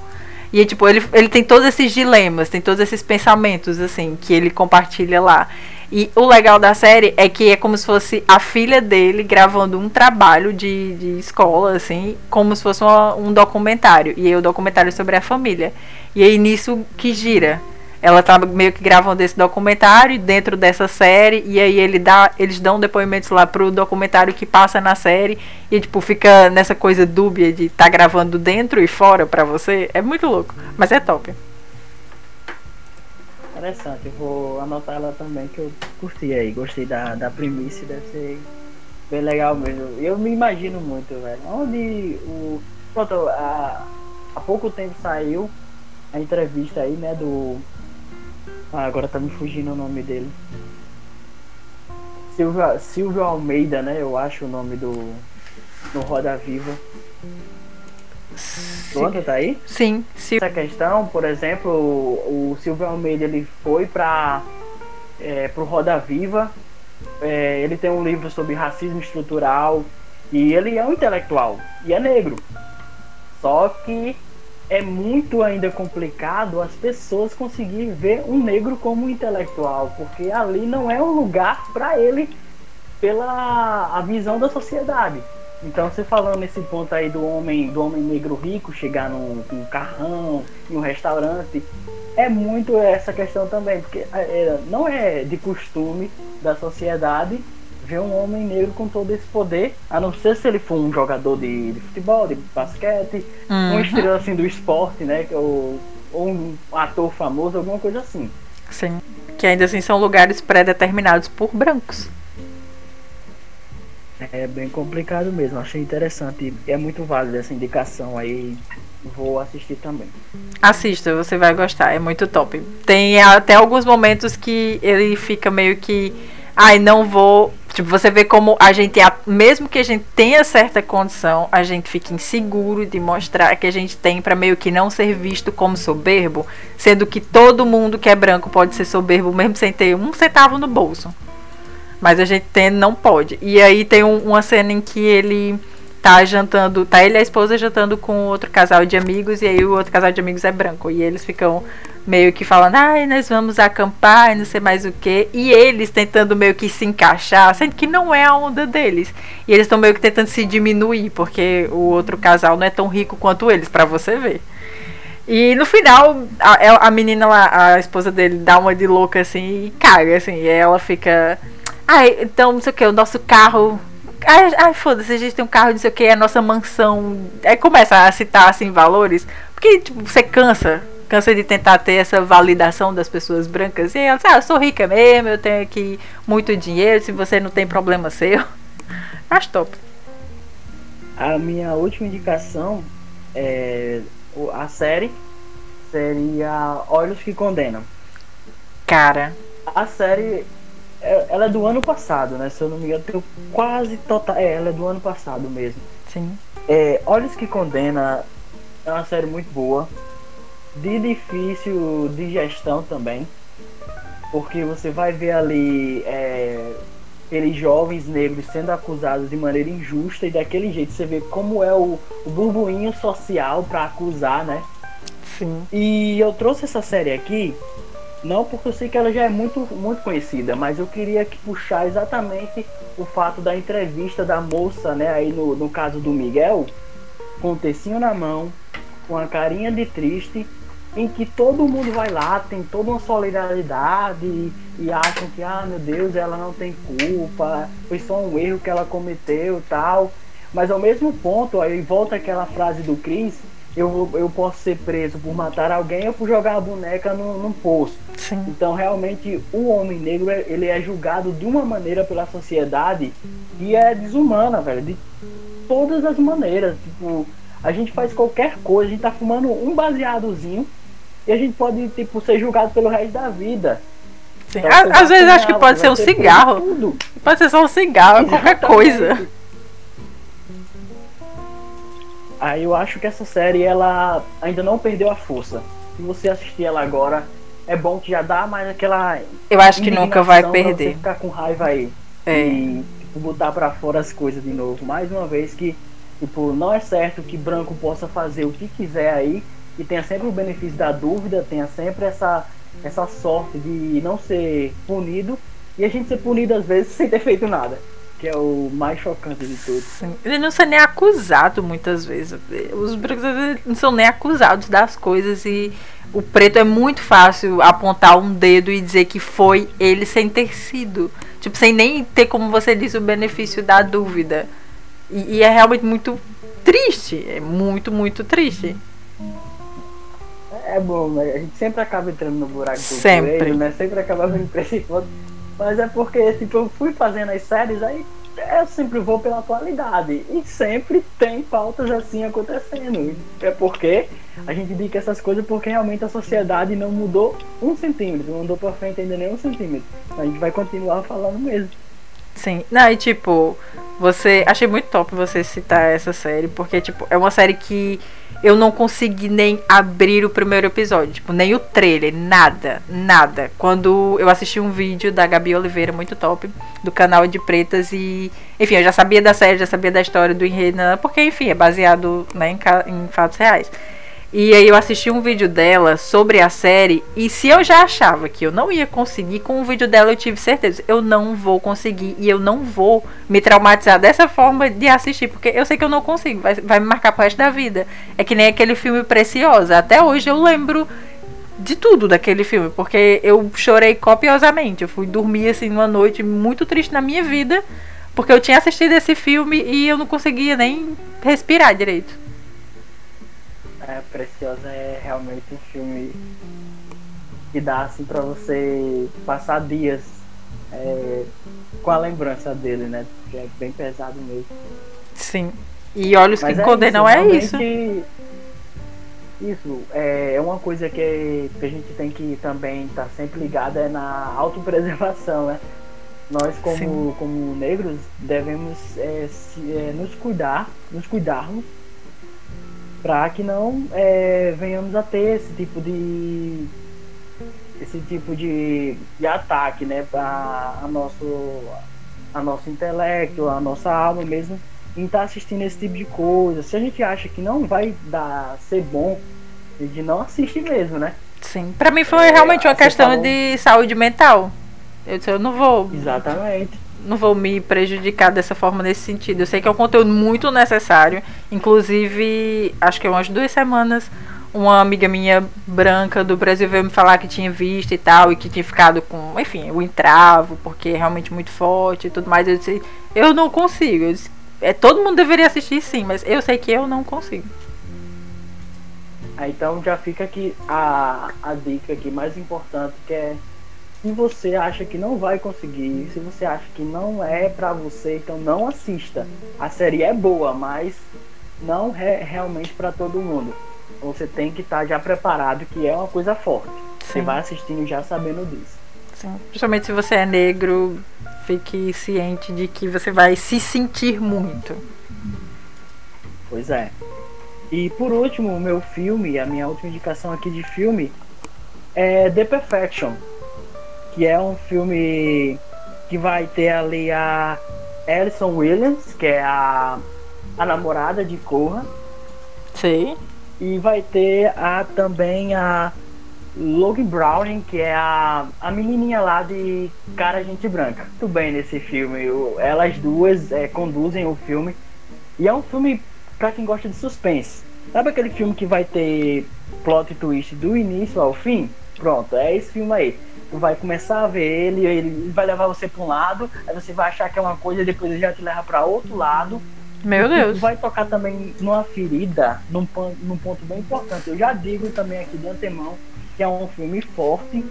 E tipo, ele, ele tem todos esses dilemas, tem todos esses pensamentos, assim, que ele compartilha lá. E o legal da série é que é como se fosse a filha dele gravando um trabalho de, de escola, assim, como se fosse uma, um documentário. E aí o documentário é sobre a família. E aí nisso que gira. Ela tá meio que gravando esse documentário dentro dessa série. E aí ele dá, eles dão depoimentos lá pro documentário que passa na série. E tipo, fica nessa coisa dúbia de tá gravando dentro e fora pra você. É muito louco. Mas é top. Interessante, eu vou anotar ela também que eu curti aí, gostei da, da premissa, deve ser bem legal mesmo. Eu me imagino muito, velho. Onde o. Pronto, há, há pouco tempo saiu a entrevista aí, né, do. Ah, agora tá me fugindo o nome dele. Silvio, Silvio Almeida, né? Eu acho o nome do. No Roda Viva. Pronto, tá aí? Sim, sim. Essa questão, por exemplo, o, o Silvio Almeida ele foi para é, pro Roda Viva. É, ele tem um livro sobre racismo estrutural e ele é um intelectual e é negro. Só que é muito ainda complicado as pessoas conseguirem ver um negro como um intelectual, porque ali não é um lugar para ele pela a visão da sociedade. Então você falando nesse ponto aí do homem, do homem negro rico chegar num, num carrão, em um restaurante, é muito essa questão também, porque é, é não é de costume da sociedade ver um homem negro com todo esse poder, a não ser se ele for um jogador de, de futebol, de basquete, uhum. um estrela assim do esporte, né? Ou, ou um ator famoso, alguma coisa assim. Sim. Que ainda assim são lugares pré-determinados por brancos. É bem complicado mesmo, achei interessante. É muito válida essa indicação aí. Vou assistir também. Assista, você vai gostar, é muito top. Tem até alguns momentos que ele fica meio que. Ai, não vou. Tipo, você vê como a gente, mesmo que a gente tenha certa condição, a gente fica inseguro de mostrar que a gente tem para meio que não ser visto como soberbo, sendo que todo mundo que é branco pode ser soberbo mesmo sem ter um centavo no bolso. Mas a gente tem, não pode. E aí tem um, uma cena em que ele tá jantando, tá ele e a esposa jantando com outro casal de amigos, e aí o outro casal de amigos é branco. E eles ficam meio que falando, ai, nós vamos acampar, não sei mais o que. E eles tentando meio que se encaixar, sendo que não é a onda deles. E eles estão meio que tentando se diminuir, porque o outro casal não é tão rico quanto eles, para você ver. E no final, a, a menina lá, a esposa dele, dá uma de louca assim e caga, assim. E ela fica Ai, então, não sei o que, o nosso carro. Ai, ai foda-se, a gente tem um carro, não sei o que, a nossa mansão. Aí começa a citar assim valores. Porque, tipo, você cansa. Cansa de tentar ter essa validação das pessoas brancas. E ela diz, ah, eu sou rica mesmo, eu tenho aqui muito dinheiro, se você não tem problema seu. <laughs> Acho top. A minha última indicação é a série seria Olhos que Condenam. Cara. A série, é, ela é do ano passado, né? Se eu não me engano, tenho quase total. É, ela é do ano passado mesmo. Sim. É, Olhos que Condena é uma série muito boa. De difícil digestão também. Porque você vai ver ali é, aqueles jovens negros sendo acusados de maneira injusta e daquele jeito você vê como é o, o burburinho social para acusar, né? Sim. E eu trouxe essa série aqui não porque eu sei que ela já é muito, muito conhecida, mas eu queria que puxar exatamente o fato da entrevista da moça, né, aí no, no caso do Miguel, com o tecinho na mão, com a carinha de triste, em que todo mundo vai lá, tem toda uma solidariedade e, e acham que, ah, meu Deus, ela não tem culpa, foi só um erro que ela cometeu tal. Mas ao mesmo ponto, aí volta aquela frase do Chris, eu, eu posso ser preso por matar alguém ou por jogar a boneca num, num poço. Sim. Então, realmente, o homem negro ele é julgado de uma maneira pela sociedade que é desumana, velho. De todas as maneiras. Tipo, a gente faz qualquer coisa, a gente tá fumando um baseadozinho e a gente pode, tipo, ser julgado pelo resto da vida. Sim. Então, Às vezes acho que pode ser um cigarro. Pode ser só um cigarro, qualquer coisa. Aí eu acho que essa série ela ainda não perdeu a força. Se você assistir ela agora, é bom que já dá mais aquela. Eu acho que nunca vai perder. Você ficar com raiva aí. É. E tipo, botar para fora as coisas de novo. Mais uma vez que, tipo, não é certo que branco possa fazer o que quiser aí. E tenha sempre o benefício da dúvida, tenha sempre essa, essa sorte de não ser punido. E a gente ser punido às vezes <laughs> sem ter feito nada que é o mais chocante de tudo. Ele não são nem acusado muitas vezes. Os brancos não são nem acusados das coisas e o preto é muito fácil apontar um dedo e dizer que foi ele sem ter sido. Tipo, sem nem ter, como você disse, o benefício da dúvida. E, e é realmente muito triste. É muito, muito triste. É bom, mas a gente sempre acaba entrando no buraco do sempre. Coelho, né? Sempre acaba vindo pra esse ponto mas é porque, tipo, eu fui fazendo as séries, aí eu sempre vou pela atualidade. E sempre tem pautas assim acontecendo. É porque a gente indica essas coisas porque realmente a sociedade não mudou um centímetro, não andou pra frente ainda nem um centímetro. A gente vai continuar falando mesmo. Sim. Não, e tipo, você. Achei muito top você citar essa série, porque, tipo, é uma série que eu não consegui nem abrir o primeiro episódio, tipo, nem o trailer, nada, nada. Quando eu assisti um vídeo da Gabi Oliveira, muito top, do canal de Pretas, e, enfim, eu já sabia da série, já sabia da história do enredo, porque, enfim, é baseado né, em, em fatos reais. E aí eu assisti um vídeo dela sobre a série e se eu já achava que eu não ia conseguir, com o vídeo dela eu tive certeza, eu não vou conseguir e eu não vou me traumatizar dessa forma de assistir, porque eu sei que eu não consigo, vai, vai me marcar pro resto da vida. É que nem aquele filme Preciosa, até hoje eu lembro de tudo daquele filme, porque eu chorei copiosamente, eu fui dormir assim numa noite muito triste na minha vida, porque eu tinha assistido esse filme e eu não conseguia nem respirar direito. É, Preciosa é realmente um filme que dá assim para você passar dias é, com a lembrança dele, né? Que é bem pesado mesmo. Sim. E Olhos Mas que é Condenam é isso. Isso, é, é uma coisa que, que a gente tem que também estar tá sempre ligado é na autopreservação, né? Nós como, como negros devemos é, se, é, nos cuidar, nos cuidarmos para que não é, venhamos a ter esse tipo de esse tipo de, de ataque né para a nosso a nosso intelecto a nossa alma mesmo em estar tá assistindo esse tipo de coisa. Se a gente acha que não vai dar ser bom a gente não assiste mesmo né? Sim. Para mim foi é, realmente uma questão falou... de saúde mental. Eu disse, eu não vou. Exatamente não vou me prejudicar dessa forma nesse sentido. Eu sei que é um conteúdo muito necessário. Inclusive, acho que umas duas semanas, uma amiga minha branca do Brasil veio me falar que tinha visto e tal, e que tinha ficado com, enfim, o entravo, porque é realmente muito forte e tudo mais. Eu disse, eu não consigo. Eu disse, é, todo mundo deveria assistir sim, mas eu sei que eu não consigo. Ah, então já fica aqui a, a dica aqui mais importante que é se você acha que não vai conseguir, se você acha que não é para você, então não assista. A série é boa, mas não é realmente para todo mundo. você tem que estar tá já preparado que é uma coisa forte. Sim. Você vai assistindo já sabendo disso. Sim. Principalmente se você é negro, fique ciente de que você vai se sentir muito. Pois é. E por último, o meu filme, a minha última indicação aqui de filme é The Perfection, que é um filme que vai ter ali a Alison Williams, que é a, a namorada de Corra. Sim. E vai ter a, também a Logan Browning, que é a, a menininha lá de Cara Gente Branca. Muito bem nesse filme. elas duas é, conduzem o filme. E é um filme para quem gosta de suspense. Sabe aquele filme que vai ter plot twist do início ao fim? Pronto, é esse filme aí. Tu vai começar a ver ele, ele vai levar você para um lado, aí você vai achar que é uma coisa, depois ele já te leva para outro lado. Meu Deus. Vai tocar também numa ferida, num, num ponto bem importante. Eu já digo também aqui de antemão que é um filme forte,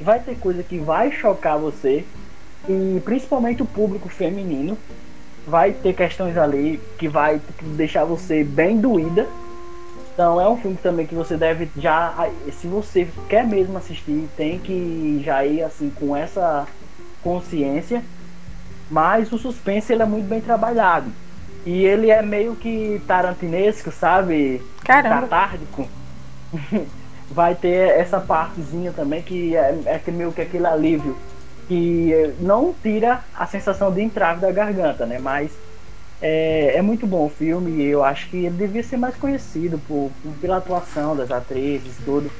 vai ter coisa que vai chocar você, e principalmente o público feminino. Vai ter questões ali que vai deixar você bem doída. Então é um filme também que você deve já, se você quer mesmo assistir, tem que já ir assim com essa consciência. Mas o suspense ele é muito bem trabalhado. E ele é meio que tarantinesco, sabe? Caramba. Catártico. <laughs> vai ter essa partezinha também que é, é meio que aquele alívio que não tira a sensação de entrave da garganta, né? Mas é, é muito bom o filme e eu acho que ele devia ser mais conhecido por, por pela atuação das atrizes, tudo.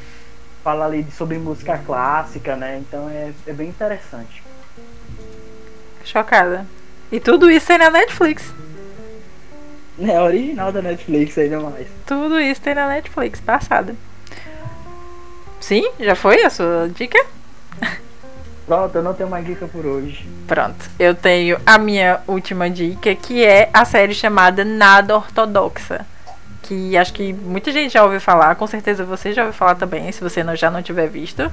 Fala ali sobre música clássica, né? Então é, é bem interessante. Chocada. E tudo isso tem na Netflix. É original da Netflix ainda mais. Tudo isso tem na Netflix, passada. Sim? Já foi a sua dica? Pronto, eu não tenho mais dica por hoje. Pronto, eu tenho a minha última dica, que é a série chamada Nada Ortodoxa. Que acho que muita gente já ouviu falar, com certeza você já ouviu falar também, se você não, já não tiver visto.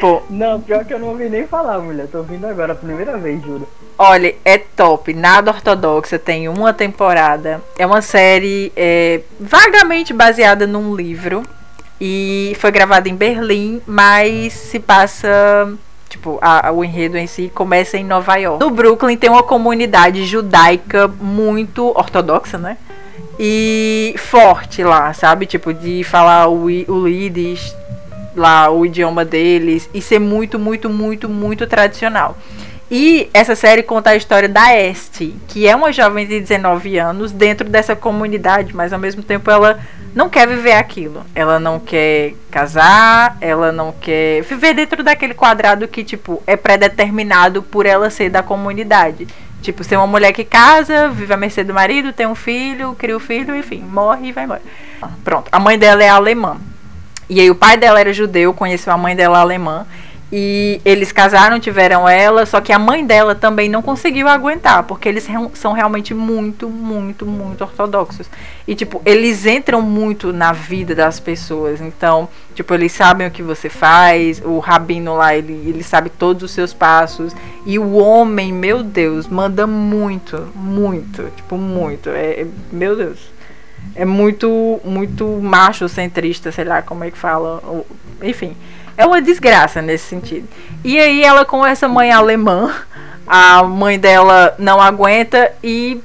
Pô. Não, pior que eu não ouvi nem falar, mulher. Tô ouvindo agora a primeira vez, juro. Olha, é top. Nada ortodoxa. Tem uma temporada. É uma série é, vagamente baseada num livro. E foi gravada em Berlim, mas se passa Tipo, a, o enredo em si começa em Nova York. No Brooklyn tem uma comunidade judaica muito ortodoxa, né? E forte lá, sabe? Tipo, de falar o, o Yiddish, lá, o idioma deles, e ser muito, muito, muito, muito tradicional. E essa série conta a história da Este, que é uma jovem de 19 anos dentro dessa comunidade, mas ao mesmo tempo ela não quer viver aquilo. Ela não quer casar, ela não quer viver dentro daquele quadrado que, tipo, é predeterminado por ela ser da comunidade. Tipo, ser uma mulher que casa, vive à mercê do marido, tem um filho, cria o um filho, enfim, morre e vai embora. Pronto. A mãe dela é alemã. E aí o pai dela era judeu, conheceu a mãe dela alemã. E eles casaram, tiveram ela, só que a mãe dela também não conseguiu aguentar, porque eles são realmente muito, muito, muito ortodoxos. E, tipo, eles entram muito na vida das pessoas. Então, tipo, eles sabem o que você faz, o rabino lá, ele, ele sabe todos os seus passos. E o homem, meu Deus, manda muito, muito, tipo, muito. É, é meu Deus. É muito, muito macho centrista, sei lá como é que fala. Enfim. É uma desgraça nesse sentido. E aí ela com essa mãe alemã, a mãe dela não aguenta e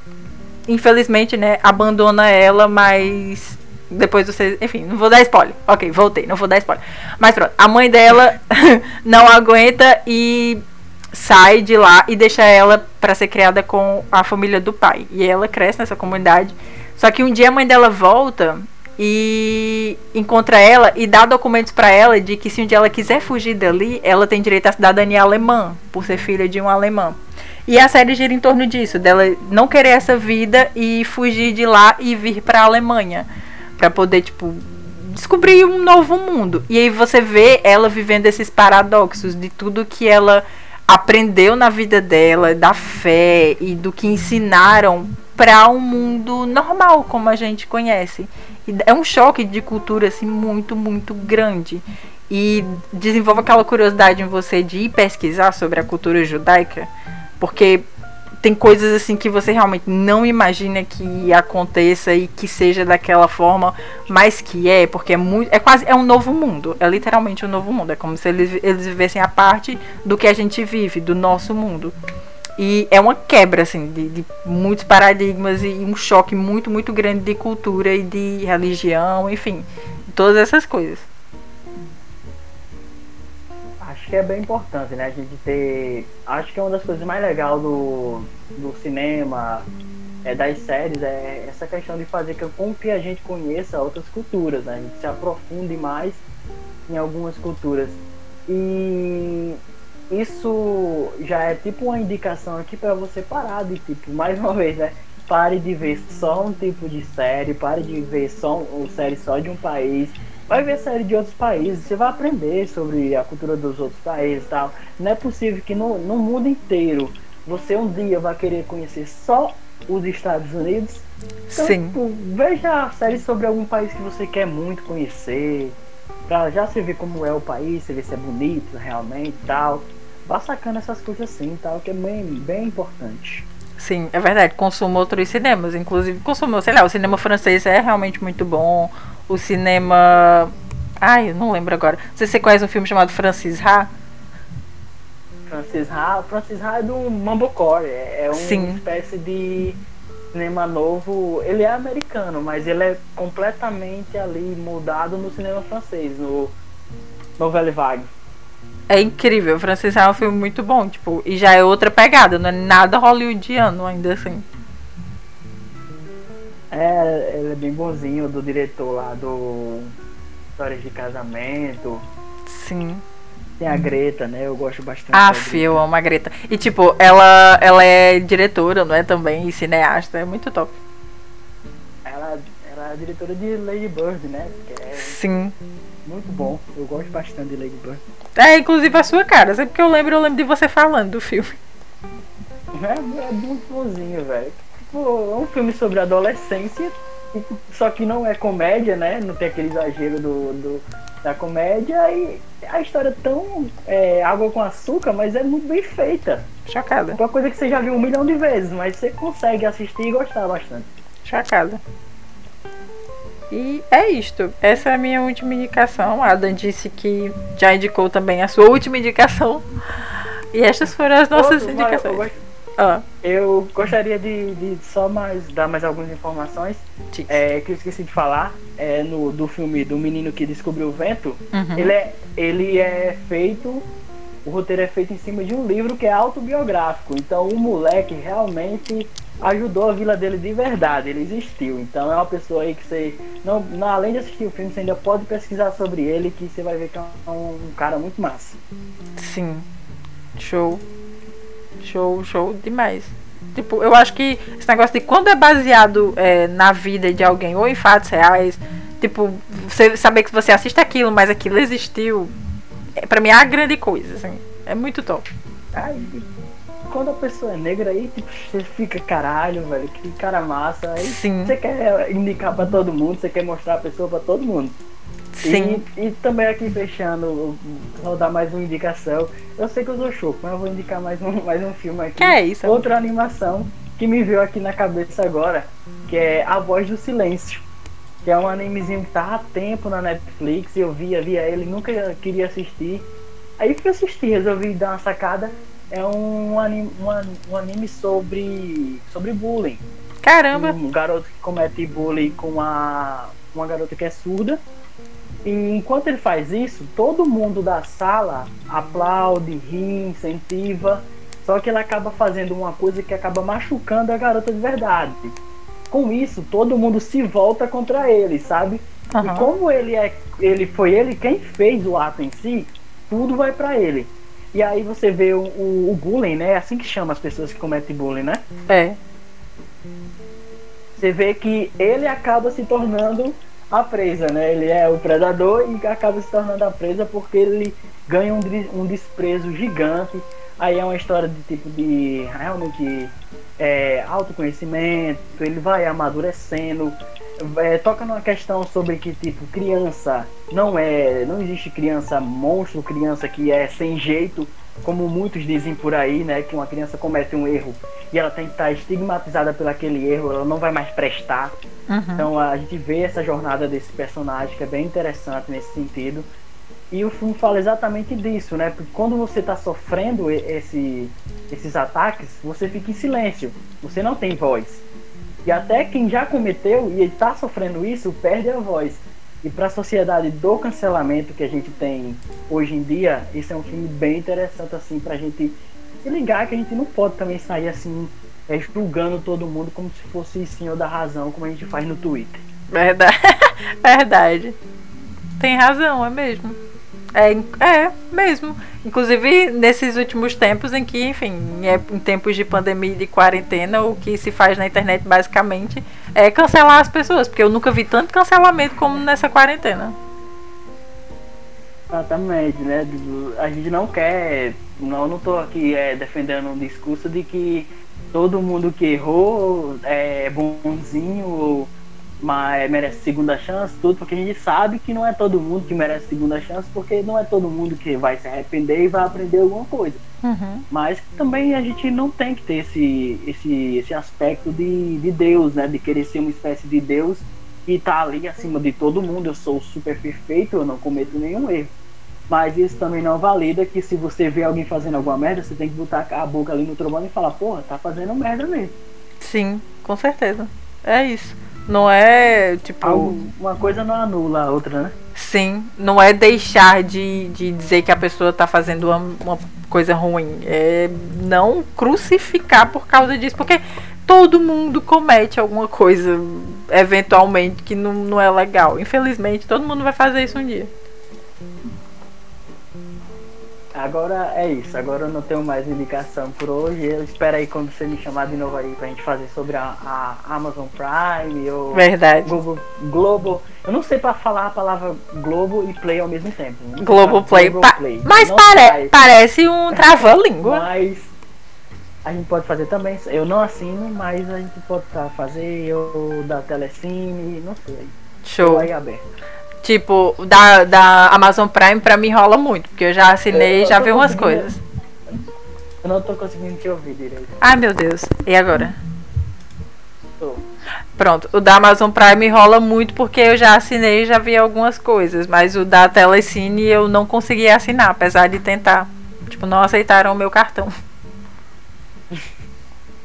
infelizmente, né, abandona ela, mas depois você, enfim, não vou dar spoiler. OK, voltei, não vou dar spoiler. Mas pronto, a mãe dela <laughs> não aguenta e sai de lá e deixa ela para ser criada com a família do pai. E ela cresce nessa comunidade. Só que um dia a mãe dela volta e encontra ela e dá documentos para ela de que se um dia ela quiser fugir dali, ela tem direito à cidadania alemã, por ser filha de um alemão. E a série gira em torno disso, dela não querer essa vida e fugir de lá e vir para a Alemanha, para poder tipo descobrir um novo mundo. E aí você vê ela vivendo esses paradoxos de tudo que ela aprendeu na vida dela, da fé e do que ensinaram para um mundo normal como a gente conhece é um choque de cultura assim muito, muito grande. E desenvolve aquela curiosidade em você de ir pesquisar sobre a cultura judaica, porque tem coisas assim que você realmente não imagina que aconteça e que seja daquela forma, mas que é, porque é muito. É quase. É um novo mundo. É literalmente um novo mundo. É como se eles, eles vivessem a parte do que a gente vive, do nosso mundo. E é uma quebra, assim, de, de, muitos paradigmas e um choque muito, muito grande de cultura e de religião, enfim, todas essas coisas. Acho que é bem importante, né? A gente ter. Acho que é uma das coisas mais legais do, do cinema, é, das séries, é essa questão de fazer com que a gente conheça outras culturas, né? A gente se aprofunde mais em algumas culturas. E isso já é tipo uma indicação aqui para você parar de tipo, mais uma vez, né? Pare de ver só um tipo de série, pare de ver só uma série só de um país. Vai ver série de outros países, você vai aprender sobre a cultura dos outros países e tal. Não é possível que no, no mundo inteiro você um dia vai querer conhecer só os Estados Unidos. Então, Sim. Tipo, veja séries sobre algum país que você quer muito conhecer. Pra já se ver como é o país, você ver se é bonito realmente e tal vá sacando essas coisas assim, tal, que é bem, bem importante. Sim, é verdade. Consumo outros cinemas. Inclusive, consumo, sei lá, o cinema francês é realmente muito bom. O cinema. Ai, eu não lembro agora. Não sei se você conhece um filme chamado Francis Ha. Francis Ha, Francis Ha é do Mambocore. É, é uma Sim. espécie de cinema novo. Ele é americano, mas ele é completamente ali mudado no cinema francês, no Nouvelle Vague. É incrível, o Francis é um filme muito bom, tipo, e já é outra pegada, não é nada hollywoodiano ainda assim. É, ele é bem bonzinho do diretor lá do Histórias de Casamento. Sim. Tem a Greta, né? Eu gosto bastante. Ah, eu amo a Greta. E tipo, ela, ela é diretora, não é? Também, e cineasta, é muito top. Ela, ela é diretora de Lady Bird, né? É Sim. Muito bom. Eu gosto bastante de Lady Bird. É, inclusive a sua cara. Sempre que eu lembro, eu lembro de você falando do filme. É, é muito bonzinho, velho. Tipo, é um filme sobre adolescência, só que não é comédia, né? Não tem aquele exagero do, do da comédia e a história é tão é, água com açúcar, mas é muito bem feita. Chocada. Uma coisa que você já viu um milhão de vezes, mas você consegue assistir e gostar bastante. Chocada. E é isto. Essa é a minha última indicação. A Adam disse que já indicou também a sua última indicação. E estas foram as nossas Outro, indicações. Eu, ah. eu, gostaria de, de, só mais dar mais algumas informações é, que eu esqueci de falar. É, no, do filme do menino que descobriu o vento. Uhum. Ele, é, ele é feito. O roteiro é feito em cima de um livro que é autobiográfico. Então o moleque realmente ajudou a vila dele de verdade, ele existiu. Então é uma pessoa aí que você, não, não, além de assistir o filme, você ainda pode pesquisar sobre ele, que você vai ver que é um, um cara muito massa. Sim, show, show, show demais. Tipo, eu acho que esse negócio de quando é baseado é, na vida de alguém ou em fatos reais, tipo, você saber que você assiste aquilo, mas aquilo existiu, é, pra mim é a grande coisa, assim. É muito top. Ai, quando a pessoa é negra aí, tipo, você fica caralho, velho, que cara massa. Aí Sim. você quer indicar pra todo mundo, você quer mostrar a pessoa pra todo mundo. Sim. E, e também aqui fechando, vou dar mais uma indicação. Eu sei que eu sou choco, mas eu vou indicar mais um, mais um filme aqui. Que é isso? Outra animação que me veio aqui na cabeça agora, que é A Voz do Silêncio. Que é um animezinho que tá há tempo na Netflix, eu via, via ele, nunca queria assistir. Aí fui assistir, resolvi dar uma sacada é um anime, um, anime sobre, sobre bullying. Caramba! Um garoto que comete bullying com uma, uma garota que é surda. E enquanto ele faz isso, todo mundo da sala aplaude, ri, incentiva. Só que ele acaba fazendo uma coisa que acaba machucando a garota de verdade. Com isso, todo mundo se volta contra ele, sabe? Uhum. E como ele é, ele foi ele quem fez o ato em si, tudo vai para ele. E aí você vê o, o, o, bullying, né? É assim que chama as pessoas que cometem bullying, né? É. Você vê que ele acaba se tornando a presa, né? Ele é o predador e acaba se tornando a presa porque ele ganha um, um desprezo gigante. Aí é uma história de tipo de realmente é, autoconhecimento, ele vai amadurecendo, é, toca numa questão sobre que tipo criança não é não existe criança monstro criança que é sem jeito como muitos dizem por aí, né, que uma criança comete um erro e ela tem que estar estigmatizada pelo aquele erro, ela não vai mais prestar. Uhum. Então a gente vê essa jornada desse personagem que é bem interessante nesse sentido. E o filme fala exatamente disso, né? Porque quando você está sofrendo esse, esses ataques, você fica em silêncio, você não tem voz. E até quem já cometeu e está sofrendo isso perde a voz. E para a sociedade do cancelamento que a gente tem hoje em dia, esse é um filme bem interessante assim para a gente se ligar que a gente não pode também sair assim é, julgando todo mundo como se fosse senhor da razão, como a gente faz no Twitter. Verdade. <laughs> Verdade. Tem razão, é mesmo. É, é mesmo. Inclusive nesses últimos tempos em que, enfim, é, em tempos de pandemia e de quarentena, o que se faz na internet basicamente é cancelar as pessoas, porque eu nunca vi tanto cancelamento como nessa quarentena. Exatamente, né? A gente não quer. Não, não tô aqui é, defendendo um discurso de que todo mundo que errou é bonzinho ou mas merece segunda chance, tudo, porque a gente sabe que não é todo mundo que merece segunda chance, porque não é todo mundo que vai se arrepender e vai aprender alguma coisa. Uhum. Mas também a gente não tem que ter esse, esse, esse aspecto de, de Deus, né? De querer ser uma espécie de Deus e tá ali acima de todo mundo. Eu sou super perfeito, eu não cometo nenhum erro. Mas isso também não valida que se você vê alguém fazendo alguma merda, você tem que botar a boca ali no trombone e falar, porra, tá fazendo merda mesmo. Sim, com certeza. É isso. Não é tipo. Uma coisa não anula a outra, né? Sim, não é deixar de, de dizer que a pessoa tá fazendo uma, uma coisa ruim. É não crucificar por causa disso. Porque todo mundo comete alguma coisa, eventualmente, que não, não é legal. Infelizmente, todo mundo vai fazer isso um dia. Agora é isso, agora eu não tenho mais indicação por hoje. Eu espero aí quando você me chamar de novo aí pra gente fazer sobre a, a Amazon Prime ou Verdade. Globo, Globo. Eu não sei para falar a palavra Globo e Play ao mesmo tempo. Globo Play. Pa Play. Mas pare parece um trava-língua. mas a gente pode fazer também. Eu não assino, mas a gente pode fazer. Eu da Telecine, não sei. Show. aí aberto. Tipo, da, da Amazon Prime pra mim rola muito, porque eu já assinei e já vi umas coisas. Eu não tô conseguindo te ouvir direito. Ai meu Deus. E agora? Tô. Pronto, o da Amazon Prime rola muito porque eu já assinei e já vi algumas coisas, mas o da Telecine eu não consegui assinar, apesar de tentar. Tipo, não aceitaram o meu cartão.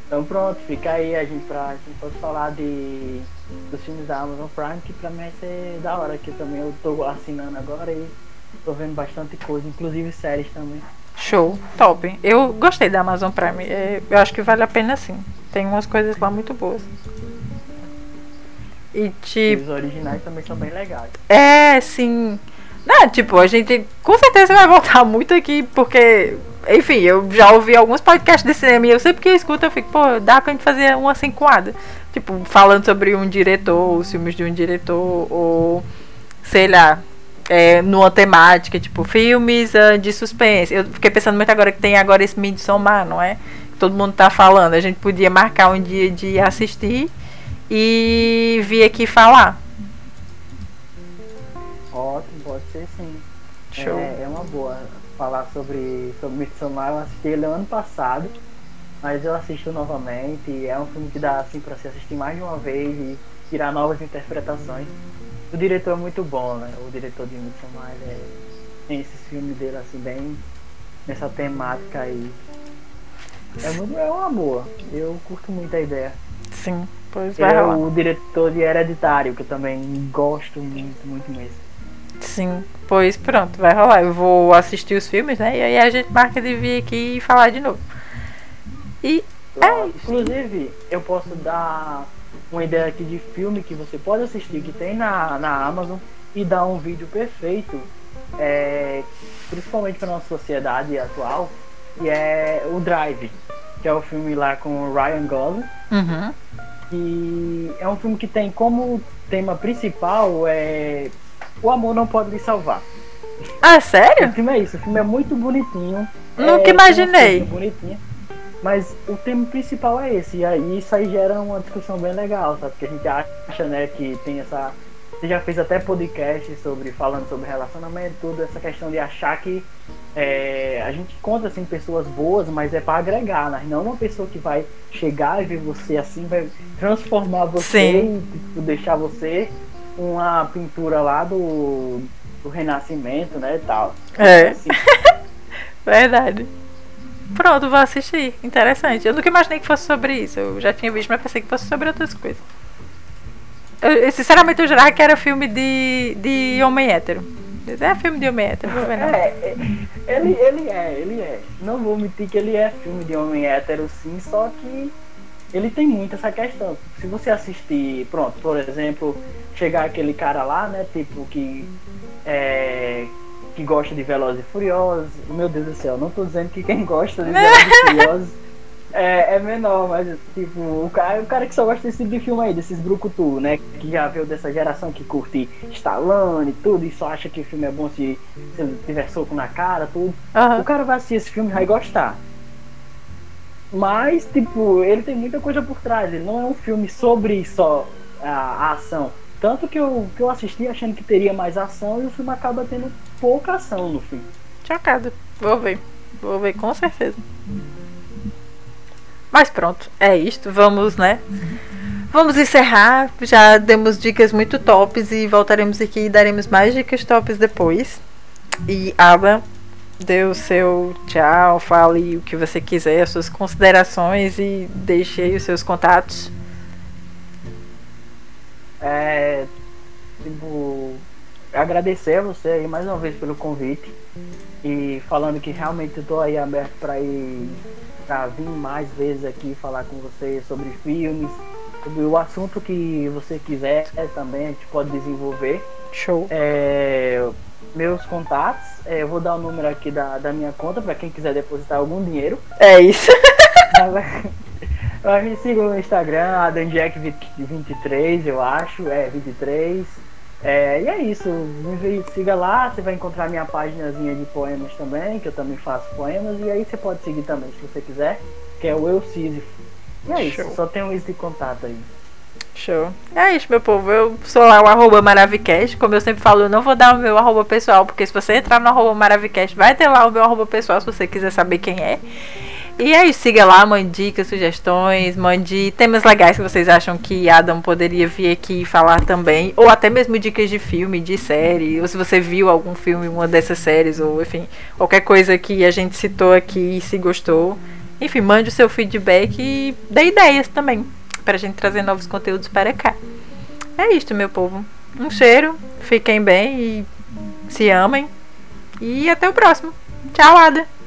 Então pronto, fica aí a gente pra a gente pode falar de dos filmes da Amazon Prime, que pra mim vai ser da hora, que também eu tô assinando agora e tô vendo bastante coisa, inclusive séries também. Show, top. Eu gostei da Amazon Prime. É, eu acho que vale a pena sim. Tem umas coisas lá muito boas. E tipo. Os originais também são bem legais. É, sim. Não, tipo, a gente com certeza vai voltar <laughs> muito aqui, porque, enfim, eu já ouvi alguns podcasts de cinema e eu sempre que eu escuto, eu fico, pô, dá pra gente fazer uma cinquada. Tipo, falando sobre um diretor, os filmes de um diretor, ou sei lá, é, numa temática, tipo, filmes uh, de suspense. Eu fiquei pensando muito agora que tem agora esse Midsommar, não é? Todo mundo tá falando. A gente podia marcar um dia de assistir e vir aqui falar. Ótimo, pode ser sim. Show. É, é uma boa falar sobre, sobre Midsommar. Eu assisti ele ano passado. Mas eu assisto novamente, é um filme que dá assim para se assistir mais de uma vez e tirar novas interpretações. O diretor é muito bom, né? O diretor de Midsommar é, tem esses filmes dele assim bem nessa temática aí. É, muito, é uma boa. Eu curto muito a ideia. Sim, pois vai é o diretor de Hereditário, que eu também gosto muito, muito mesmo. Sim, pois pronto, vai rolar. Eu vou assistir os filmes, né? E aí a gente marca de vir aqui e falar de novo. E é. Inclusive, eu posso dar uma ideia aqui de filme que você pode assistir, que tem na, na Amazon, e dar um vídeo perfeito, é, principalmente para nossa sociedade atual, e é o Drive, que é o filme lá com o Ryan Gosling. Uhum. E é um filme que tem como tema principal é o amor não pode lhe salvar. Ah, sério? O filme é isso, o filme é muito bonitinho. Nunca é, imaginei. Bonitinho. Mas o tema principal é esse, e aí isso aí gera uma discussão bem legal, sabe? Porque a gente acha, né, que tem essa. Você já fez até podcast sobre falando sobre relacionamento, tudo, essa questão de achar que é, a gente encontra assim pessoas boas, mas é para agregar, né? não uma pessoa que vai chegar e ver você assim, vai transformar você Sim. e tipo, deixar você uma pintura lá do, do Renascimento, né, e tal. É. Assim. <laughs> Verdade. Pronto, vou assistir. Interessante. Eu nunca imaginei que fosse sobre isso. Eu já tinha visto, mas pensei que fosse sobre outras coisas. Eu, sinceramente, eu jurava que era filme de, de homem hétero. É filme de homem hétero, não é, é, ele, ele é, ele é. Não vou mentir que ele é filme de homem hétero, sim, só que ele tem muito essa questão. Se você assistir, pronto, por exemplo, chegar aquele cara lá, né, tipo, que é, que gosta de Velozes e Furiosos, meu Deus do céu, não tô dizendo que quem gosta de Velozes e <laughs> Furiosos é, é menor, mas tipo, o cara, o cara que só gosta desse tipo de filme aí, desses brucutu, né? Que já veio dessa geração que curte Stallone e tudo, e só acha que o filme é bom se, se tiver soco na cara, tudo. Uhum. O cara vai assistir esse filme e vai gostar. Mas, tipo, ele tem muita coisa por trás. Ele não é um filme sobre só a, a ação. Tanto que eu, que eu assisti achando que teria mais ação e o filme acaba tendo pouca ação no fim. Chocado. Vou ver. Vou ver com certeza. Mas pronto, é isto. Vamos, né? Vamos encerrar. Já demos dicas muito tops e voltaremos aqui e daremos mais dicas tops depois. E Aba, dê o seu tchau, fale o que você quiser, as suas considerações e deixe aí os seus contatos. É, tipo, agradecer a você aí mais uma vez pelo convite e falando que realmente eu tô aí aberto para ir para vir mais vezes aqui falar com você sobre filmes, sobre o assunto que você quiser também, a gente pode desenvolver. Show. É, meus contatos, é, eu vou dar o número aqui da, da minha conta para quem quiser depositar algum dinheiro. É isso. <laughs> me siga no Instagram, AdanJack23, eu acho, é 23. É, e é isso, me siga lá, você vai encontrar minha páginazinha de poemas também, que eu também faço poemas, e aí você pode seguir também se você quiser, que é o Eu Sísifo. E é Show. isso, só tem um isso de contato aí. Show. É isso, meu povo. Eu sou lá o arroba Maravicast. Como eu sempre falo, eu não vou dar o meu arroba pessoal, porque se você entrar no arroba Maravicast, vai ter lá o meu arroba pessoal se você quiser saber quem é. E aí, siga lá, mande dicas, sugestões, mande temas legais que vocês acham que Adam poderia vir aqui falar também. Ou até mesmo dicas de filme, de série. Ou se você viu algum filme, uma dessas séries, ou enfim, qualquer coisa que a gente citou aqui e se gostou. Enfim, mande o seu feedback e dê ideias também. Pra gente trazer novos conteúdos para cá. É isto, meu povo. Um cheiro, fiquem bem e se amem. E até o próximo. Tchau, Ada!